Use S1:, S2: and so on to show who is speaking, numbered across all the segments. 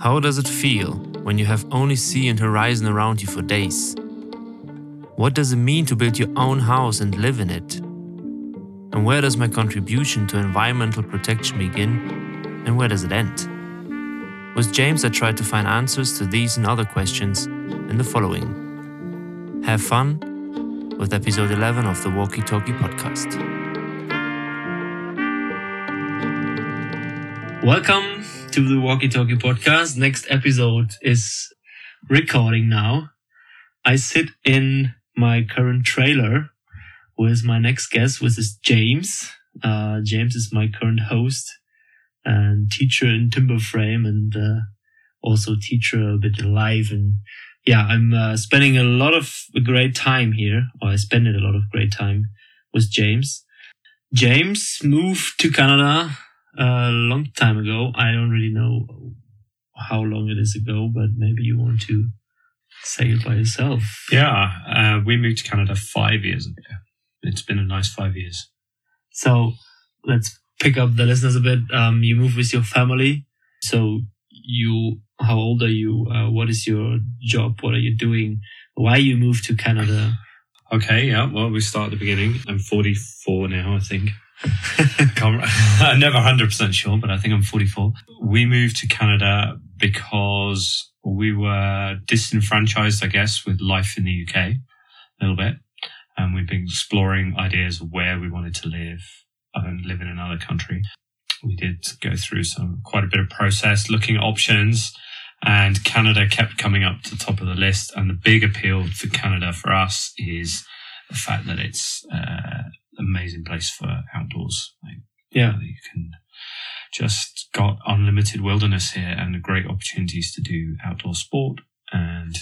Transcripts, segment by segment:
S1: How does it feel when you have only sea and horizon around you for days? What does it mean to build your own house and live in it? And where does my contribution to environmental protection begin and where does it end? With James, I tried to find answers to these and other questions in the following. Have fun with episode 11 of the Walkie Talkie podcast.
S2: Welcome to the Walkie Talkie podcast. Next episode is recording now. I sit in my current trailer with my next guest, which is James. Uh, James is my current host and teacher in timber frame and uh, also teacher a bit live. And yeah, I'm uh, spending a lot of great time here, or I spend a lot of great time with James. James moved to Canada a long time ago. I don't really know how long it is ago, but maybe you want to say it by yourself.
S3: Yeah, uh, we moved to Canada five years ago. It's been a nice five years.
S2: So let's pick up the listeners a bit. Um, you move with your family. So you, how old are you? Uh, what is your job? What are you doing? Why you moved to Canada?
S3: Okay, yeah. Well, we start at the beginning. I'm 44 now, I think. I'm never 100% sure, but I think I'm 44. We moved to Canada because we were disenfranchised, I guess, with life in the UK a little bit. And we've been exploring ideas of where we wanted to live and live in another country. We did go through some quite a bit of process looking at options and Canada kept coming up to the top of the list. And the big appeal for Canada for us is the fact that it's uh, amazing place for outdoors. Like,
S2: Yeah.
S3: you can just got unlimited wilderness here and great opportunities to do outdoor sport and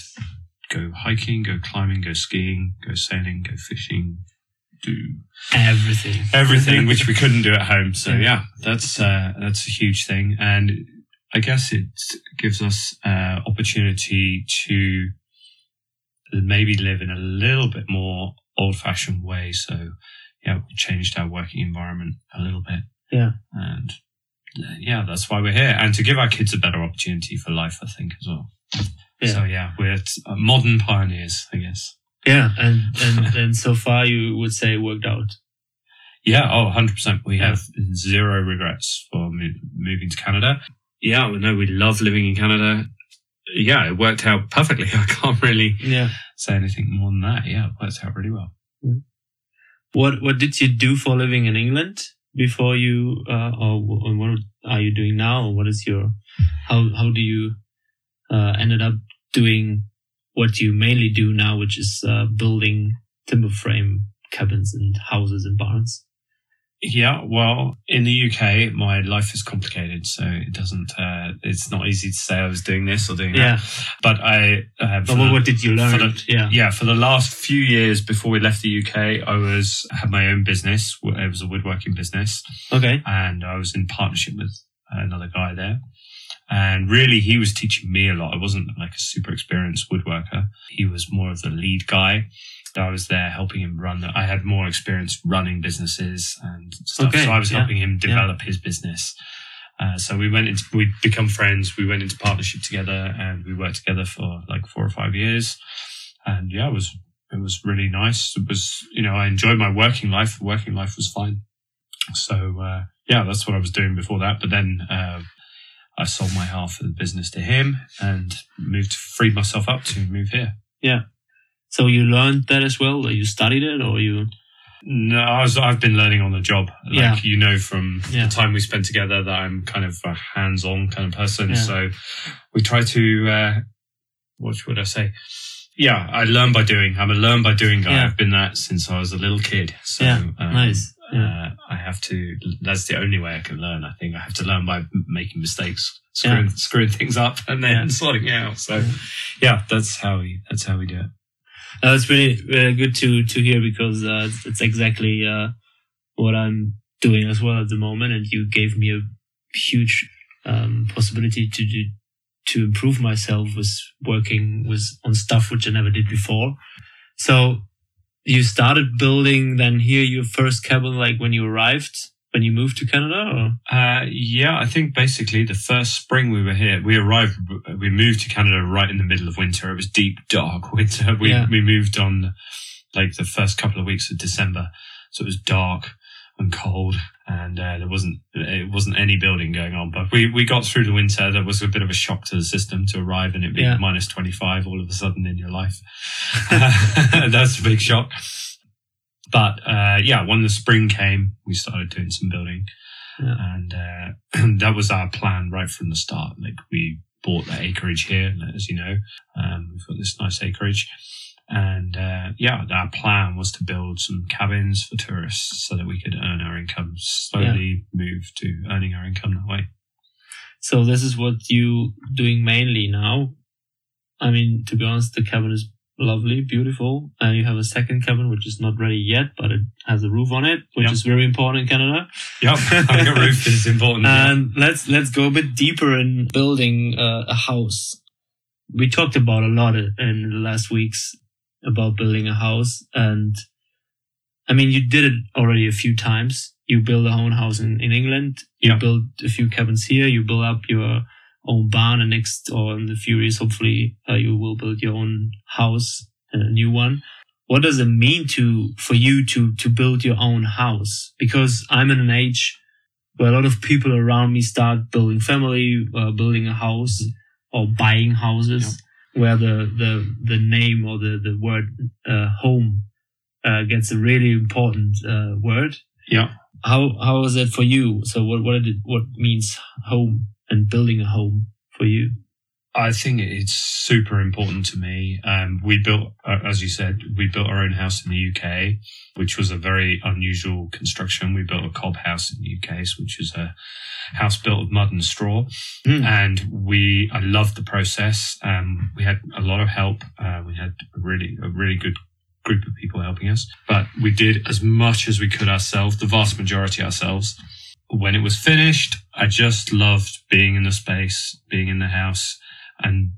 S3: go hiking, go climbing, go skiing, go sailing, go fishing, do
S2: Everything.
S3: everything which we couldn't do at home. So
S2: Yeah.
S3: yeah, that's uh, that's a huge thing, and I guess it gives us uh, opportunity to maybe live in a little bit more old-fashioned way. So yeah, we changed our working environment a little bit.
S2: Yeah.
S3: and uh, yeah, that's why we're here, and to give our kids a better opportunity for life, I think as well.
S2: Yeah.
S3: So yeah, we're uh, modern pioneers, I guess.
S2: Yeah. And, and, and so far you would say it worked out.
S3: Yeah, oh, 100%. We
S2: Yeah.
S3: have zero regrets for mo- moving to Canada. Yeah, we know we love living in Canada. Yeah, it worked out perfectly. I can't really
S2: Yeah.
S3: say anything more than that. Yeah, it worked out really well.
S2: What, what did you do for living in England before you, uh, or, or what are you doing now? What is your, how, how do you, uh, ended up doing what you mainly do now, which is, uh, building timber frame cabins and houses and barns?
S3: Yeah, well, in the UK, my life is complicated, so it doesn't. Uh, it's not easy to say I was doing this or doing
S2: Yeah.
S3: that. But I. Uh,
S2: But what, what did you learn?
S3: for the-
S2: yeah.
S3: yeah, for the last few years before we left the UK, I was had my own business. It was a woodworking business.
S2: Okay.
S3: and I was in partnership with another guy there. And really, he was teaching me a lot. I wasn't like a super experienced woodworker. He was more of the lead guy. I was there helping him run. The, I had more experience running businesses and stuff.
S2: Okay,
S3: So I was
S2: yeah,
S3: helping him develop his business. Uh, so we went into, we become friends. We went into partnership together and we worked together for like four or five years. And yeah, it was, it was really nice. It was, you know, I enjoyed my working life. Working life was fine. So, uh, yeah, that's what I was doing before that. But then, uh, I sold my half of the business to him and moved, freed myself up to move here.
S2: So you learned that as well? Or you studied it or you,
S3: No, I was, I've been learning on the job. Like,
S2: Yeah.
S3: you know, from
S2: Yeah.
S3: the time we spent together that I'm kind of a hands on kind of person.
S2: Yeah.
S3: So we try to, uh, what would I say? Yeah, I learn by doing. I'm a learn by doing guy. I've been that since I was a little kid. So,
S2: Yeah,
S3: um,
S2: nice.
S3: Uh, I have to, that's the only way I can learn. I think I have to learn by making mistakes, screwing, screwing things up and then sorting it out. So yeah, that's how we, that's how we do it.
S2: Uh, it's really, really good to to hear because uh, it's, exactly uh, what I'm doing as well at the moment, and you gave me a huge um, possibility to do to improve myself with working with on stuff which I never did before. So you started building then here your first cabin like when you arrived when you moved to Canada? Or?
S3: Uh, yeah, I think basically the first spring we were here, we arrived, we moved to Canada right in the middle of winter. It was deep, dark winter. We,
S2: Yeah.
S3: we moved on like the first couple of weeks of December. So it was dark and cold and uh, there wasn't, it wasn't any building going on, but we, we got through the winter. There was a bit of a shock to the system to arrive and it being
S2: Yeah.
S3: minus 25 all of a sudden in your life. That's a big shock. But uh, yeah, when the spring came, we started doing some building,
S2: Yeah.
S3: and uh, that was our plan right from the start. Like we bought the acreage here, as you know, um, we've got this nice acreage, and uh, yeah, our plan was to build some cabins for tourists so that we could earn our income. Slowly move to earning our income that way.
S2: So this is what you doing mainly now. I mean, to be honest, the cabin is lovely, beautiful. And you have a second cabin, which is not ready yet, but it has a roof on it, which
S3: Yep.
S2: is very important in Canada.
S3: Yep, having a roof is important. yeah.
S2: And let's let's go a bit deeper in building uh, a house. We talked about a lot in the last weeks about building a house, and I mean, you did it already a few times. You build a own house in, in England. You
S3: Yeah.
S2: build a few cabins here. You build up your own barn, and next or in the few years, hopefully, uh, you will build your own house, a new one. What does it mean to for you to to build your own house? Because i'm in an age where a lot of people around me start building family uh, building a house or buying houses where the the the name or the the word uh, home uh, gets a really important uh, word.
S3: Yeah.
S2: how how is it for you? So what what did what means home and building a home for you
S3: I think it's super important to me. Um, we built, uh, as you said, we built our own house in the UK, which was a very unusual construction. We built a cob house in the UK, which is a house built of mud and straw.
S2: Hmm.
S3: And we, I loved the process. Um, we had a lot of help. Uh, we had a really, a really good group of people helping us, but we did as much as we could ourselves, the vast majority ourselves. When it was finished, I just loved being in the space, being in the house and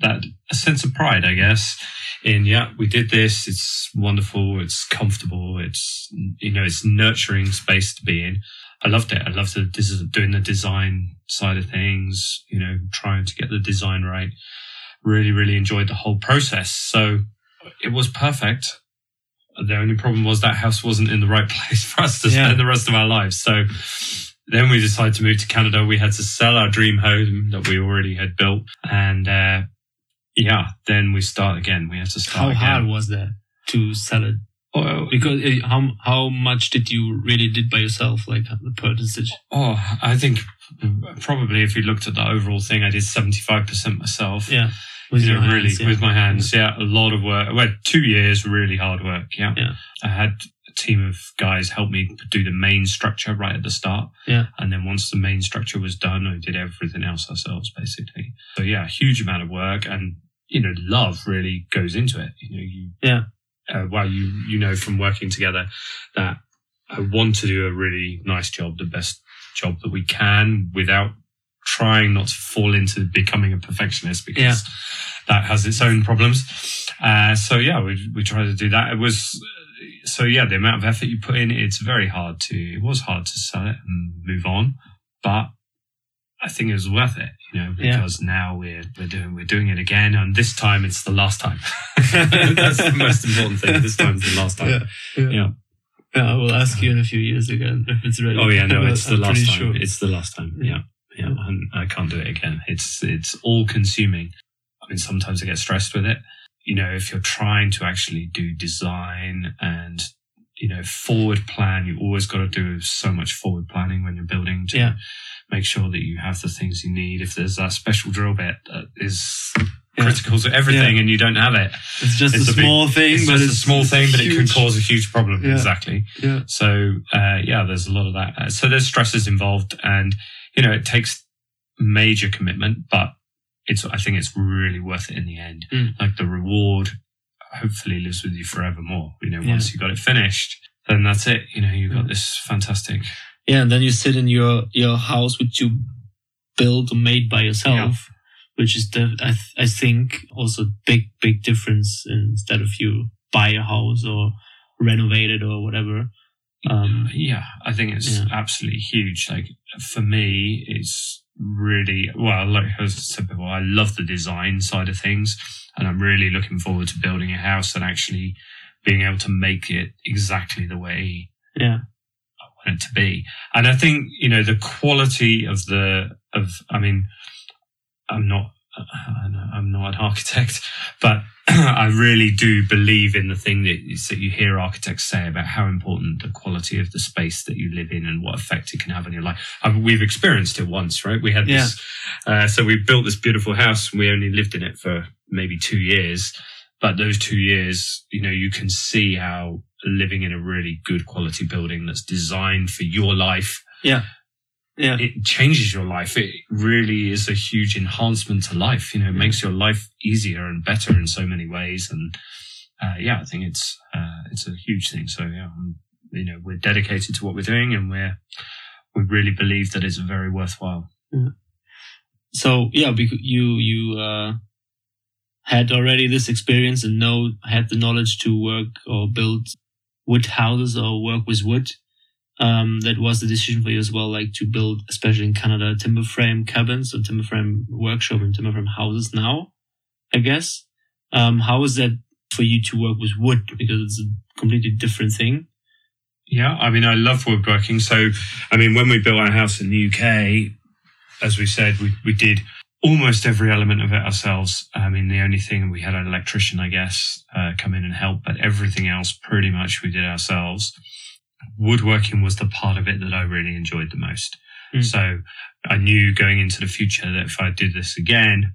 S3: that a sense of pride, I guess, in yeah, we did this. It's wonderful. It's comfortable. It's you know, it's nurturing space to be in. I loved it. I loved the this is doing the design side of things. You know, trying to get the design right. Really, really enjoyed the whole process. So it was perfect. The only problem was that house wasn't in the right place for us to
S2: Yeah.
S3: spend the rest of our lives. So then we decided to move to Canada. We had to sell our dream home that we already had built. And, uh, yeah, then we start again. We have to start
S2: how
S3: start
S2: hard was that to sell it
S3: Oh,
S2: because uh, how how much did you really did by yourself like the percentage
S3: oh, I think probably if you looked at the overall thing, I did 75% myself.
S2: yeah with
S3: you know, really
S2: hands, yeah.
S3: with my hands. Yeah. a lot of work. Well, two years, really hard work. Yeah.
S2: Yeah.
S3: I had a team of guys help me do the main structure right at the start.
S2: Yeah.
S3: And then once the main structure was done, we did everything else ourselves, basically. So yeah, a huge amount of work and, you know, love really goes into it. You know, you,
S2: Yeah.
S3: uh, well, you, you know, from working together that I want to do a really nice job, the best job that we can without trying not to fall into becoming a perfectionist because
S2: Yeah.
S3: that has its own problems. Uh, so yeah, we, we tried to do that. It was, so yeah, the amount of effort you put in, it's very hard to, it was hard to sell it and move on, but I think it was worth it, you know,
S2: Yeah.
S3: because now we're, we're doing, we're doing it again. And this time it's the last time. That's the most important thing. This time's the last time.
S2: Yeah. Yeah.
S3: Yeah.
S2: yeah i will ask you in a few years again if it's ready
S3: Oh yeah, no, it's the
S2: I'm
S3: last time.
S2: sure.
S3: It's the last time. Yeah,
S2: Yeah.
S3: yeah, and I can't do it again. It's it's all consuming. I mean, sometimes I get stressed with it. You know, if you're trying to actually do design and you know forward plan, you always got to do so much forward planning when you're building to
S2: Yeah.
S3: make sure that you have the things you need. If there's that special drill bit that is
S2: Yeah.
S3: critical to everything and you don't have it,
S2: it's just
S3: It's
S2: a
S3: a big-
S2: small thing
S3: it's
S2: but
S3: just
S2: it's
S3: a small thing, but it can cause a huge problem.
S2: Yeah.
S3: Exactly.
S2: yeah
S3: So uh, yeah, there's a lot of that. So there's stresses involved, and you know it takes major commitment, but it's I think it's really worth it in the end.
S2: Mm.
S3: Like the reward, hopefully lives with you forevermore. You know,
S2: Yeah.
S3: once you got it finished, then that's it. You know, you got this fantastic.
S2: yeah and then you sit in your your house which you built or made by yourself which is the I, th- I think also big big difference instead of you buy a house or renovate it or whatever Um,
S3: yeah, I think it's
S2: Yeah.
S3: absolutely huge. Like for me, it's really well. Like I said before, I love the design side of things, and I'm really looking forward to building a house and actually being able to make it exactly the way
S2: yeah,
S3: I want it to be. And I think you know the quality of the of. I mean, I'm not. I'm not an architect, but I really do believe in the thing that, that you hear architects say about how important the quality of the space that you live in and what effect it can have on your life. I mean, we've experienced it once, right? We had this, uh, so we built this beautiful house. and We only lived in it for maybe two years, but those two years, you know, you can see how living in a really good quality building that's designed for your life
S2: yeah,
S3: it changes your life. It really is a huge enhancement to life. You know, it makes your life easier and better in so many ways. And uh, yeah, I think it's uh, it's a huge thing. So yeah, um, you know, we're dedicated to what we're doing, and we're we really believe that it's very worthwhile.
S2: So yeah, because you you uh, had already this experience and know had the knowledge to work or build wood houses or work with wood. Um, that was the decision for you as well, like to build, especially in Canada, timber frame cabins or timber frame workshop and timber frame houses now, I guess. Um, how is that for you to work with wood? Because it's a completely different thing.
S3: Yeah, I mean, I love woodworking. So, I mean, when we built our house in the UK, as we said, we, we did almost every element of it ourselves. I mean, the only thing we had an electrician, I guess, uh, come in and help, but everything else pretty much we did ourselves. Woodworking was the part of it that I really enjoyed the most.
S2: Mm.
S3: So I knew going into the future that if I did this again,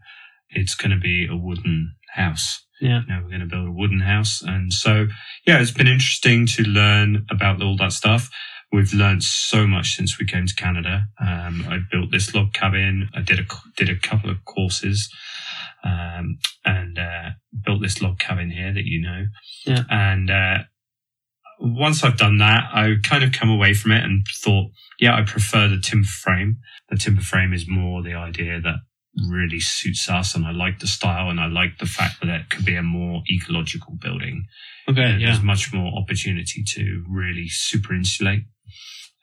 S3: it's going to be a wooden house.
S2: Yeah.
S3: You know, we're going to build a wooden house. And so, yeah, it's been interesting to learn about all that stuff. We've learned so much since we came to Canada. Um, I built this log cabin. I did a did a couple of courses, um, and uh, built this log cabin here that you know.
S2: Yeah.
S3: And uh, once I've done that, I kind of come away from it and thought, yeah, I prefer the timber frame. The timber frame is more the idea that really suits us, and I like the style, and I like the fact that it could be a more ecological building.
S2: Okay.
S3: And
S2: Yeah.
S3: There's much more opportunity to really super insulate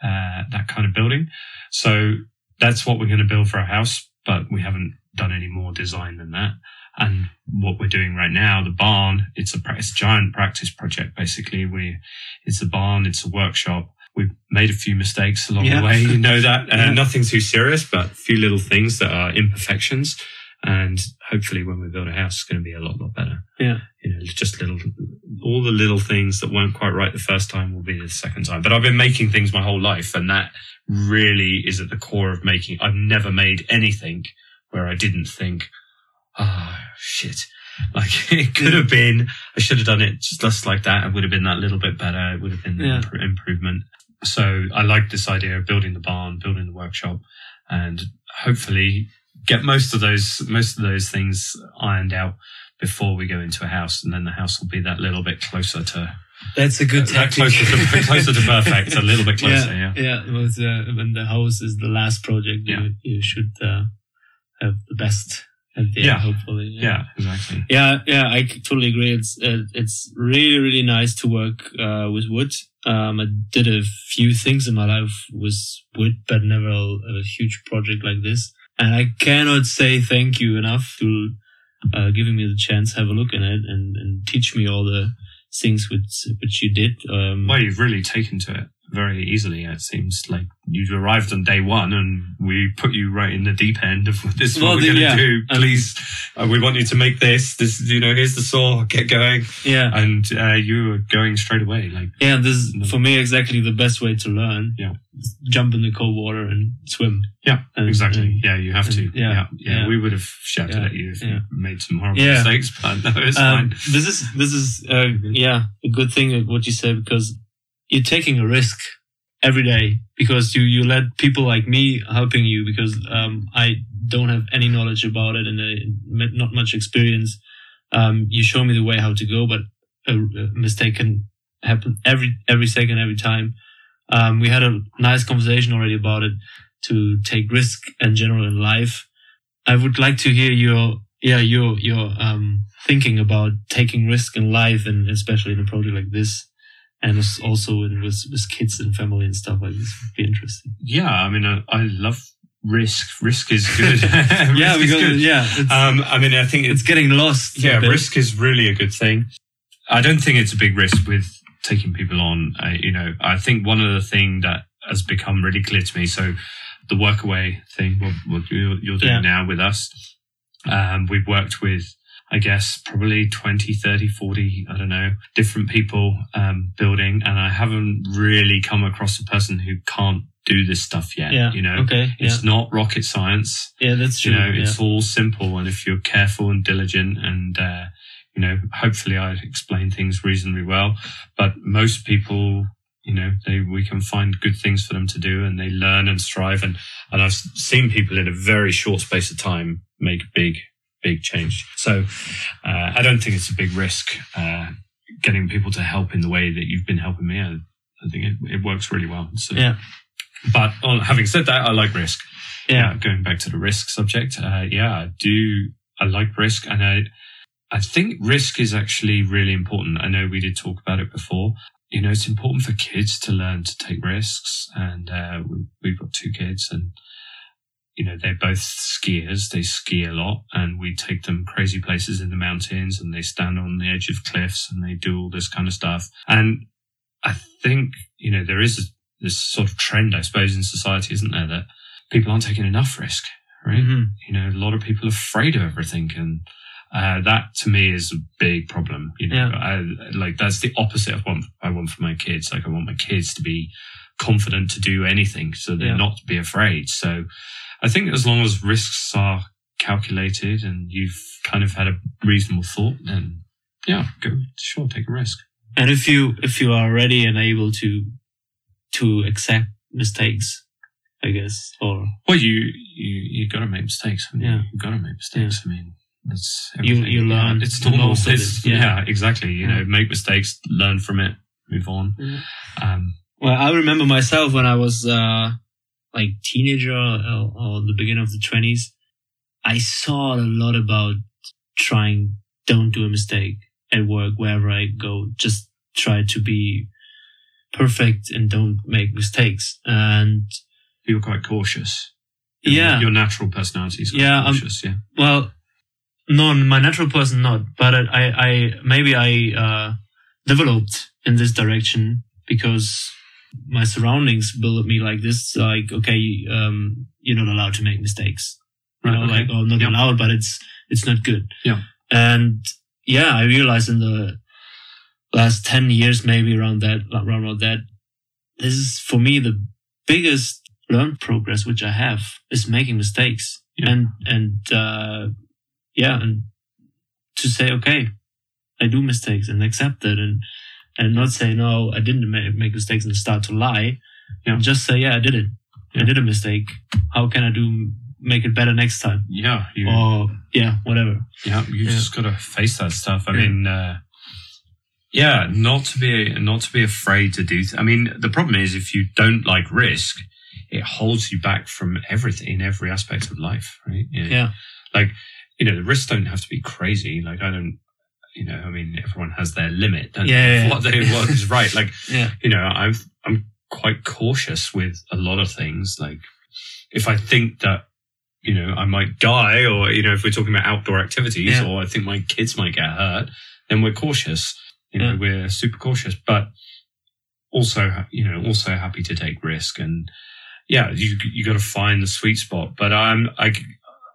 S3: uh, that kind of building. So that's what we're going to build for our house, but we haven't done any more design than that. And what we're doing right now, the barn, it's a, it's a giant practice project. Basically, we, it's a barn, it's a workshop. We've made a few mistakes along
S2: Yeah.
S3: the way. You know that, uh,
S2: Yeah.
S3: nothing too serious, but a few little things that are imperfections. And hopefully when we build a house, it's going to be a lot, lot better
S2: Yeah.
S3: you know, just little, all the little things that weren't quite right the first time will be the second time. But I've been making things my whole life, and that really is at the core of making. I've never made anything where I didn't think, ah, shit. Like it could have been, I should have done it just like that. It would have been that little bit better. It would have been
S2: Yeah.
S3: an impro- improvement. So I like this idea of building the barn, building the workshop, and hopefully get most of those most of those things ironed out before we go into a house, and then the house will be that little bit closer to
S2: That's a good
S3: that
S2: tactic.
S3: closer to, closer to perfect, a little bit closer. Yeah,
S2: yeah. It was, uh, when the house is the last project,
S3: Yeah.
S2: you, you should uh, have the best at the
S3: Yeah.
S2: end, hopefully.
S3: yeah, exactly.
S2: Yeah, yeah, I totally agree. It's uh, it's really really nice to work uh, with wood. Um, I did a few things in my life with wood, but never a, a huge project like this. And I cannot say thank you enough to uh, giving me the chance to have a look in it and, and teach me all the things which which you did. Um,
S3: Well, you've really taken to it very easily. It seems like you arrived on day one, and we put you right in the deep end of this. is
S2: Well,
S3: what we're going to
S2: yeah.
S3: do. Please, uh, we want you to make this. This, you know, here's the saw. Get going.
S2: yeah,
S3: And uh, you were going straight away. Like,
S2: yeah. This is
S3: No.
S2: for me exactly the best way to learn.
S3: Yeah.
S2: jump in the cold water and swim.
S3: yeah,
S2: And-
S3: exactly.
S2: and-
S3: yeah, you have to. Yeah,
S2: yeah,
S3: yeah.
S2: yeah.
S3: We would have shouted at you if you made some horrible mistakes, but no, it's
S2: Um,
S3: fine.
S2: this is this is uh, yeah a good thing what you said because you're taking a risk every day because you you let people like me helping you because um, I don't have any knowledge about it and uh, not much experience. Um, you show me the way how to go, but a, a mistake can happen every every second, every time. Um, we had a nice conversation already about it to take risk in general in life. I would like to hear your yeah your your um thinking about taking risk in life and especially in a project like this and it's also in, with with kids and family and stuff like this would be interesting.
S3: Yeah, I mean, I, I love risk. Risk is good.
S2: yeah,
S3: Risk is
S2: because
S3: good.
S2: yeah,
S3: Um, I mean, I think
S2: it's
S3: it's
S2: getting lost.
S3: yeah, risk is really a good thing. I don't think it's a big risk with taking people on. Uh, you know, I think one of the thing that has become really clear to me. So the workaway thing, what, what you're, you're doing
S2: Yeah.
S3: now with us, um, we've worked with, I guess, probably 20, 30, 40, I don't know, different people um, building. And I haven't really come across a person who can't do this stuff yet.
S2: Yeah.
S3: You know,
S2: Okay. Yeah.
S3: it's not rocket science
S2: Yeah, that's true.
S3: you know
S2: yeah.
S3: it's all simple and if you're careful and diligent and uh, you know hopefully i explain things reasonably well but most people you know they we can find good things for them to do and they learn and strive and and i've seen people in a very short space of time make big big change so uh, i don't think it's a big risk uh, getting people to help in the way that you've been helping me i, I think it, it works really well so
S2: Yeah.
S3: but uh, having said that i like risk
S2: yeah.
S3: uh, going back to the risk subject, uh, yeah, I do. I like risk, and I, I think risk is actually really important. I know we did talk about it before. You know, it's important for kids to learn to take risks, and uh, we, we've got two kids, and you know they're both skiers. They ski a lot, and we take them crazy places in the mountains, and they stand on the edge of cliffs, and they do all this kind of stuff. And I think you know there is this sort of trend, I suppose, in society, isn't there, that people aren't taking enough risk, right?
S2: Mhm.
S3: You know, a lot of people are afraid of everything. And uh, that to me is a big problem. You know,
S2: Yeah.
S3: I, like that's the opposite of what I want for my kids. Like I want my kids to be confident to do anything so they're
S2: Yeah.
S3: not to be afraid. So I think as long as risks are calculated and you've kind of had a reasonable thought, then yeah, go sure, take a risk.
S2: And if you if you are ready and able to to accept mistakes, I guess, or
S3: Well, you you you got to make mistakes. haven't you?
S2: Yeah.
S3: you got to make mistakes. I mean, that's
S2: You-
S3: everything.
S2: you learn
S3: it's
S2: the
S3: normal. It's-
S2: it, yeah.
S3: yeah. exactly. You
S2: Yeah.
S3: know, make mistakes, learn from it, move on.
S2: Yeah.
S3: Um,
S2: Well, I remember myself when I was uh, like teenager or, or the beginning of the twenties. I saw a lot about trying don't do a mistake at work wherever I go. Just try to be perfect and don't make mistakes. And
S3: you're quite cautious. Your-
S2: yeah,
S3: your natural personality is
S2: Yeah, I'm-
S3: cautious. yeah,
S2: well, no, my natural person not, but I, I maybe I uh, developed in this direction because my surroundings built me like this. Like, okay, um, you're not allowed to make mistakes. You
S3: Right,
S2: know,
S3: okay.
S2: like, oh, not
S3: Yeah.
S2: allowed, but it's it's not good.
S3: Yeah.
S2: And yeah, I realized in the last ten years, maybe around that, around that, this is for me the biggest learned progress which I have is making mistakes
S3: Yeah.
S2: and and uh, yeah, and to say okay, I do mistakes and accept it and and not say no, I didn't make, make mistakes and start to lie.
S3: Yeah.
S2: And just say yeah, I did it. I did a mistake. How can I do make it better next time?
S3: yeah, you,
S2: Or yeah, whatever.
S3: yeah. You
S2: Yeah.
S3: just got to face that stuff. I
S2: Yeah.
S3: mean, uh, yeah, not to be not to be afraid to do. Th- I mean, the problem is if you don't like risk, it holds you back from everything in every aspect of life, right? You know,
S2: Yeah.
S3: like you know the risks don't have to be crazy like i don't you know i mean everyone has their limit don't
S2: Yeah, yeah,
S3: what they what is right. Like
S2: Yeah.
S3: you know i'm i'm quite cautious with a lot of things. Like if i think that you know i might die or you know if we're talking about outdoor activities
S2: Yeah.
S3: or i think my kids might get hurt then we're cautious. You know we're super cautious but also you know also happy to take risk. And yeah you you got to find the sweet spot but i'm i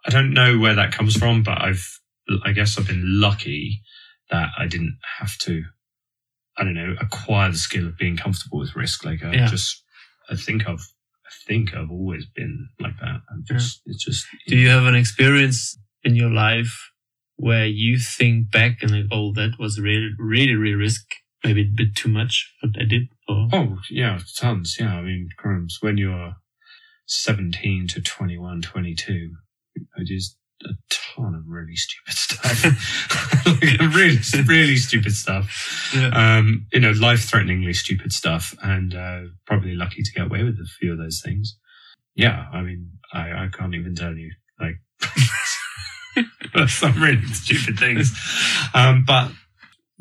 S3: i don't know where that comes from but i've i guess i've been lucky that i didn't have to i don't know acquire the skill of being comfortable with risk like i
S2: Yeah.
S3: just i think i've i think i've always been like that i'm just it's just
S2: Do you have an experience in your life where you think back and like, oh, that was really, really, really risk, maybe a bit too much what I did? Or
S3: Oh, yeah, tons. Yeah. I mean, crumbs, when you're 17 to 21, 22, I just a ton of really stupid stuff. like, really, really stupid stuff.
S2: Yeah.
S3: Um, you know, life threateningly stupid stuff and, uh, probably lucky to get away with a few of those things. Yeah. I mean, I, I can't even tell you, like, some really stupid things. Um, but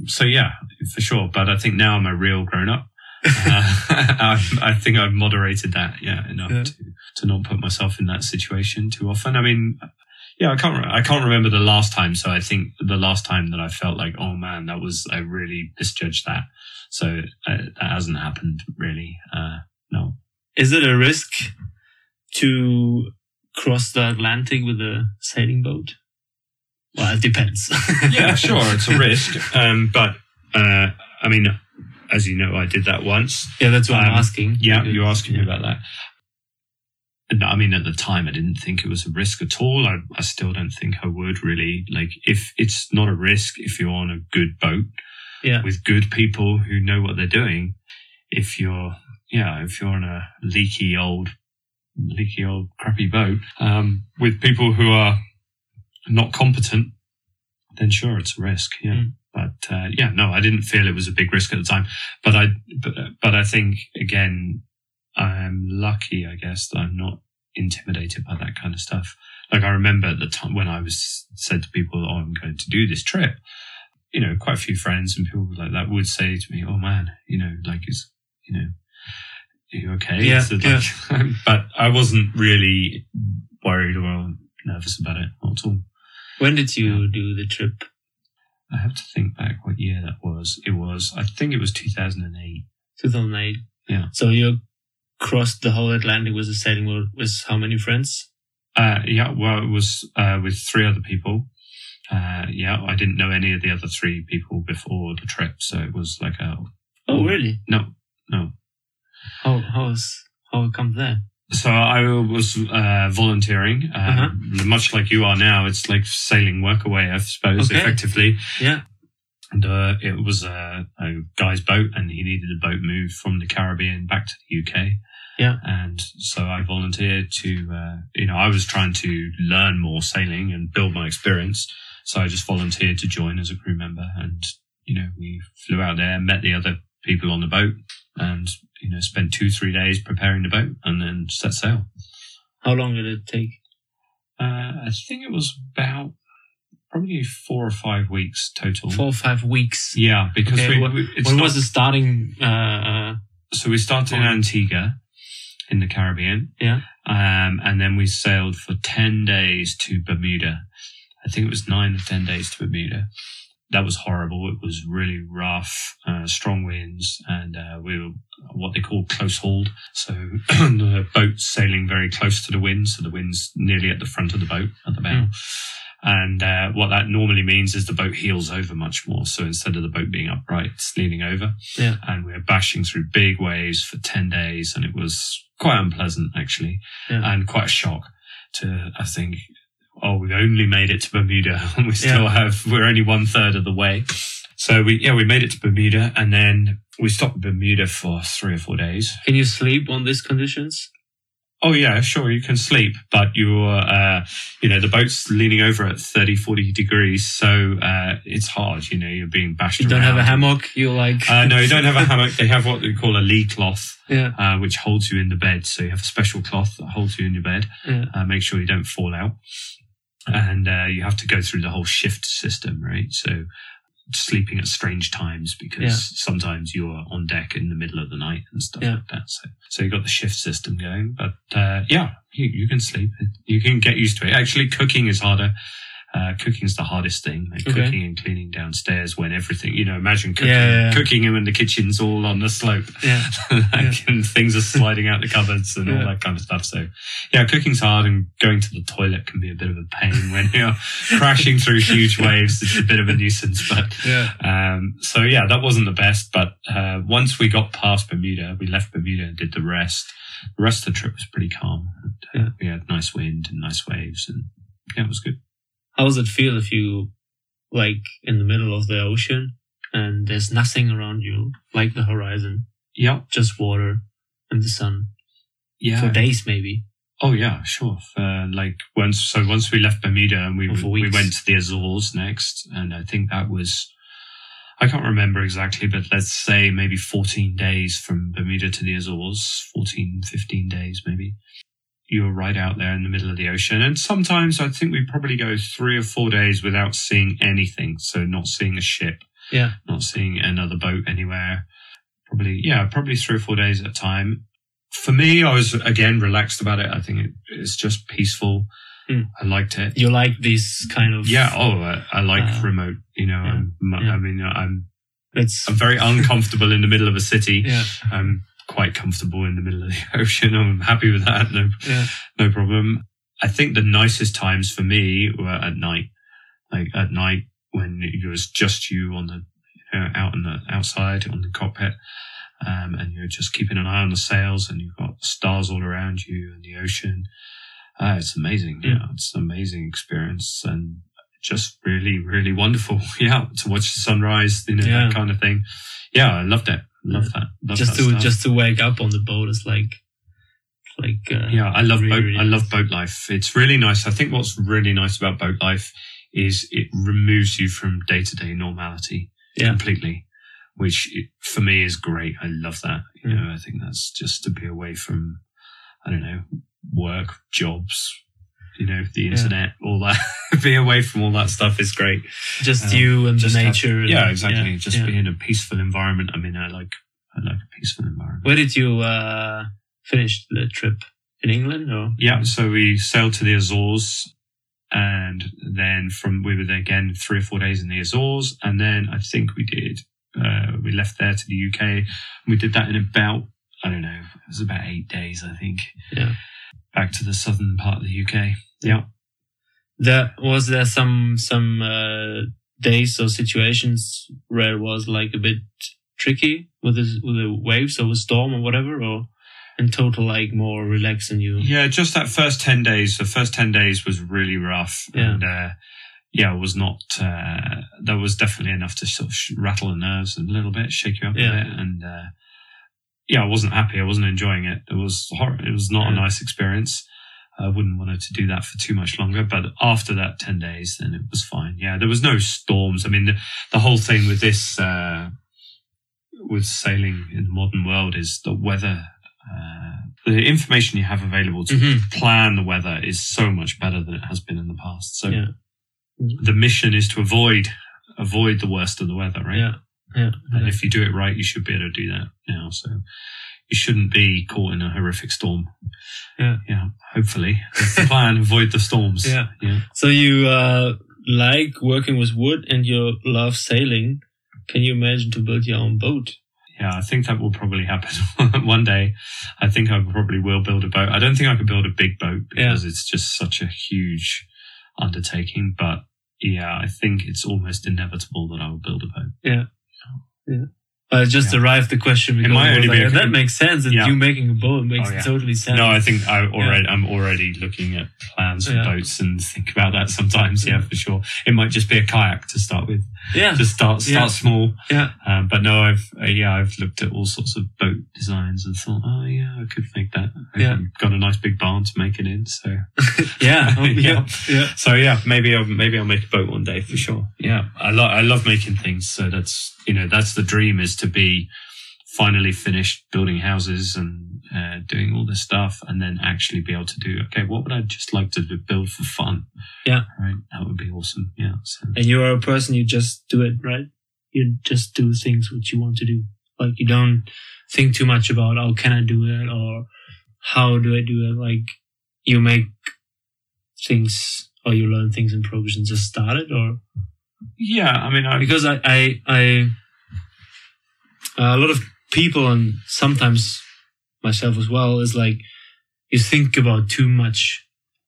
S3: so yeah, for sure. But I think now I'm a real grown up. uh, I, I, think I've moderated that, yeah, enough
S2: Yeah.
S3: to to not put myself in that situation too often. I mean, yeah, I can't re- I can't remember the last time. So I think the last time that I felt like, oh man, that was I really misjudged that. So uh, that hasn't happened really. Uh, no.
S2: Is it a risk to cross the Atlantic with a sailing boat? Well, it depends.
S3: yeah, sure, it's a risk. Um, but uh, I mean, as you know, I did that once.
S2: Yeah, that's what I'm
S3: Um,
S2: asking.
S3: Yeah, you're asking me about that. No, I mean, at the time, I didn't think it was a risk at all. I, I still don't think I would really. Like, if it's not a risk, if you're on a good boat
S2: Yeah.
S3: with good people who know what they're doing, if you're, yeah, if you're on a leaky old, leaky old crappy boat, um, with people who are not competent, then sure, it's a risk. Yeah.
S2: Mm.
S3: But, uh, yeah, no, I didn't feel it was a big risk at the time. But I, but, but I think again, I'm lucky, I guess, that I'm not intimidated by that kind of stuff. Like I remember at the time when I was said to people, "Oh, I'm going to do this trip," you know, quite a few friends and people like that would say to me, "Oh man, you know, like is, you know, are you okay?"
S2: Yeah,
S3: So, like, but I wasn't really worried or nervous about it at all.
S2: When did you do the trip?
S3: I have to think back what year that was. It was, I think it was 2008.
S2: 2008.
S3: Yeah.
S2: So you crossed the whole Atlantic with a sailing boat with how many friends?
S3: Uh, yeah, well, it was uh, with three other people. Uh, yeah, I didn't know any of the other three people before the trip, so it was like a
S2: Oh, really?
S3: no, no.
S2: How how's how it come there?
S3: So I was uh, volunteering, um, much like you are now. It's like sailing work away, I suppose,
S2: Okay.
S3: effectively.
S2: Yeah.
S3: And uh, it was a, a guy's boat, and he needed a boat moved from the Caribbean back to the UK.
S2: Yeah.
S3: And so I volunteered to, uh, you know, I was trying to learn more sailing and build my experience. So I just volunteered to join as a crew member, and you know, we flew out there, met the other people on the boat, and you know, spent two three days preparing the boat, and then set sail.
S2: How long did it take?
S3: Uh, I think it was about probably four or five weeks total.
S2: Four or five weeks.
S3: Yeah, because
S2: Okay,
S3: we,
S2: what-
S3: we it's
S2: when
S3: not-
S2: was the starting? Uh, uh,
S3: so we started in. Antigua in the Caribbean.
S2: Yeah.
S3: Um, and then we sailed for 10 days to Bermuda. I think it was nine or 10 days to Bermuda. That was horrible. It was really rough, uh, strong winds, and uh, we were what they call close hauled. So the boat's sailing very close to the wind, so the wind's nearly at the front of the boat at the bow.
S2: Mm.
S3: And uh, what that normally means is the boat heels over much more. So instead of the boat being upright, it's leaning over.
S2: Yeah.
S3: And we were bashing through big waves for 10 days, and it was quite unpleasant, actually,
S2: Yeah.
S3: and quite a shock to, I think, oh, we've only made it to Bermuda, and we still
S2: Yeah.
S3: have, we're only one third of the way. So we, yeah, we made it to Bermuda, and then we stopped in Bermuda for three or four days.
S2: can you sleep on these conditions?
S3: Oh yeah, sure, you can sleep, but you're, uh, you know, the boat's leaning over at 30, 40 degrees. So, uh, it's hard, you know, you're being bashed
S2: You don't have a hammock. You're like
S3: Uh, no, you don't have a hammock. They have what they call a lee cloth,
S2: yeah,
S3: uh, which holds you in the bed. So you have a special cloth that holds you in your bed.
S2: yeah,
S3: Uh, make sure you don't fall out. And, uh, you have to go through the whole shift system, right? So sleeping at strange times because
S2: Yeah.
S3: sometimes you're on deck in the middle of the night and stuff
S2: Yeah.
S3: like that. So, so you've got the shift system going, but, uh, yeah, you, you can sleep. You can get used to it. Actually, cooking is harder. Uh, cooking's the hardest thing. Like
S2: Okay.
S3: Cooking and cleaning downstairs when everything, you know, imagine cooking,
S2: Yeah, yeah,
S3: cooking when the kitchen's all on the slope
S2: yeah.
S3: like, and things are sliding out the cupboards and all that kind of stuff. So, yeah, cooking's hard, and going to the toilet can be a bit of a pain when you're crashing through huge waves. It's a bit of a nuisance, but
S2: Yeah.
S3: um, so yeah, that wasn't the best. But uh, once we got past Bermuda, we left Bermuda and did the rest. The rest of the trip was pretty calm. And, uh,
S2: Yeah.
S3: We had nice wind and nice waves, and yeah, it was good.
S2: How does it feel if you like in the middle of the ocean and there's nothing around you, like the horizon,
S3: Yeah,
S2: just water and the sun
S3: yeah.
S2: for days maybe?
S3: Oh yeah, sure. Uh, like once, so once we left Bermuda and we we went to the Azores next, and I think that was I can't remember exactly, but let's say maybe 14 days from Bermuda to the Azores, 14, 15 days maybe. You're right out there in the middle of the ocean, and sometimes I think we probably go three or four days without seeing anything, so not seeing a ship.
S2: Yeah.
S3: not seeing another boat anywhere. Probably, yeah, probably three or four days at a time. For me, I was again relaxed about it. I think it, it's just peaceful.
S2: Hmm.
S3: I liked it.
S2: You like these kind of
S3: Yeah. Oh, I, I like
S2: Uh,
S3: remote. You know,
S2: yeah,
S3: I'm,
S2: yeah.
S3: I mean, I'm
S2: It's
S3: I'm very uncomfortable in the middle of a city.
S2: yeah,
S3: I'm quite comfortable in the middle of the ocean. I'm happy with that. No,
S2: yeah,
S3: no problem. I think the nicest times for me were at night, like at night when it was just you on the, you know, out on the outside on the cockpit. Um, and you're just keeping an eye on the sails and you've got stars all around you and the ocean. Uh, it's amazing.
S2: Mm.
S3: Yeah. It's an amazing experience and just really, really wonderful. Yeah. To watch the sunrise, you know,
S2: Yeah.
S3: that kind of thing. Yeah. I loved it. Love that. Love
S2: just
S3: that
S2: to
S3: stuff.
S2: just to wake up on the boat is like like uh,
S3: yeah, I love boat. I love boat life. It's really nice. I think what's really nice about boat life is it removes you from day to day normality
S2: Yeah.
S3: completely, which it, for me is great. I love that. You
S2: Mm.
S3: know, I think that's just to be away from, I don't know, work, jobs, you know, the internet, all that. be away from all that stuff is great.
S2: just
S3: Um,
S2: you and the
S3: Just have-
S2: nature. and-
S3: yeah, exactly.
S2: yeah,
S3: just
S2: yeah.
S3: be in a peaceful environment. I mean, I like, I like a peaceful environment.
S2: Where did you uh, finish the trip? In England or?
S3: Yeah, so we sailed to the Azores, and then from we were there again three or four days in the Azores, and then I think we did uh, we left there to the UK. We did that in about I don't know, it was about eight days, I think.
S2: Yeah.
S3: Back to the southern part of the UK. Yeah,
S2: There was there some some uh, days or situations where it was like a bit tricky with the with the waves or the storm or whatever, or in total like more relaxed than you.
S3: yeah. Just that first ten days. The first ten days was really rough,
S2: Yeah.
S3: and uh, yeah, it was not. Uh, there was definitely enough to sort of rattle the nerves a little bit, shake you up
S2: Yeah.
S3: a bit, and uh, yeah, I wasn't happy. I wasn't enjoying it. It was It was not a nice experience. I wouldn't want to do that for too much longer. But after that ten days, then it was fine. Yeah, there was no storms. I mean, the, the whole thing with this, uh, with sailing in the modern world, is the weather. Uh, the information you have available to
S2: Mhm.
S3: plan the weather is so much better than it has been in the past. So
S2: Yeah.
S3: the mission is to avoid avoid the worst of the weather, right?
S2: Yeah. Yeah.
S3: And if you do it right, you should be able to do that now. So you shouldn't be caught in a horrific storm.
S2: Yeah.
S3: Yeah. Hopefully, that's the plan. avoid the storms.
S2: Yeah.
S3: Yeah.
S2: So you uh, like working with wood and you love sailing. Can you imagine to build your own boat?
S3: Yeah. I think that will probably happen one day. I think I probably will build a boat. I don't think I could build a big boat because it's just such a huge undertaking. But yeah, I think it's almost inevitable that I will build a boat.
S2: I just
S3: Yeah.
S2: arrived the question because
S3: might
S2: I was
S3: be
S2: like,
S3: a-
S2: that makes sense. And
S3: Yeah.
S2: you making a boat makes
S3: Oh, yeah.
S2: totally sense.
S3: No, I think I already I'm already looking at plans for
S2: Yeah.
S3: boats and think about that sometimes. Yeah, for sure. It might just be a kayak to start with.
S2: yeah.
S3: Just start start
S2: Yeah.
S3: small.
S2: Yeah.
S3: Um, but no, I've uh, yeah I've looked at all sorts of boat designs and thought, oh yeah, I could make that. I've
S2: Yeah.
S3: got a nice big barn to make it in. So
S2: yeah. Oh, yeah.
S3: Yeah.
S2: Yeah.
S3: so yeah, maybe I'll maybe I'll make a boat one day for sure. Yeah, I love I love making things. So that's you know that's the dream is to be finally finished building houses and uh, doing all this stuff, and then actually be able to do okay. What would I just like to build for fun?
S2: Yeah.
S3: right. That would be awesome. Yeah. So
S2: And you are a person, you just do it, right? You just do things which you want to do. Like you don't think too much about, oh, can I do it? Or how do I do it? Like you make things or you learn things in progress and just start it or
S3: yeah, I mean, I
S2: because I, I, I, a lot of people and sometimes myself as well is like you think about too much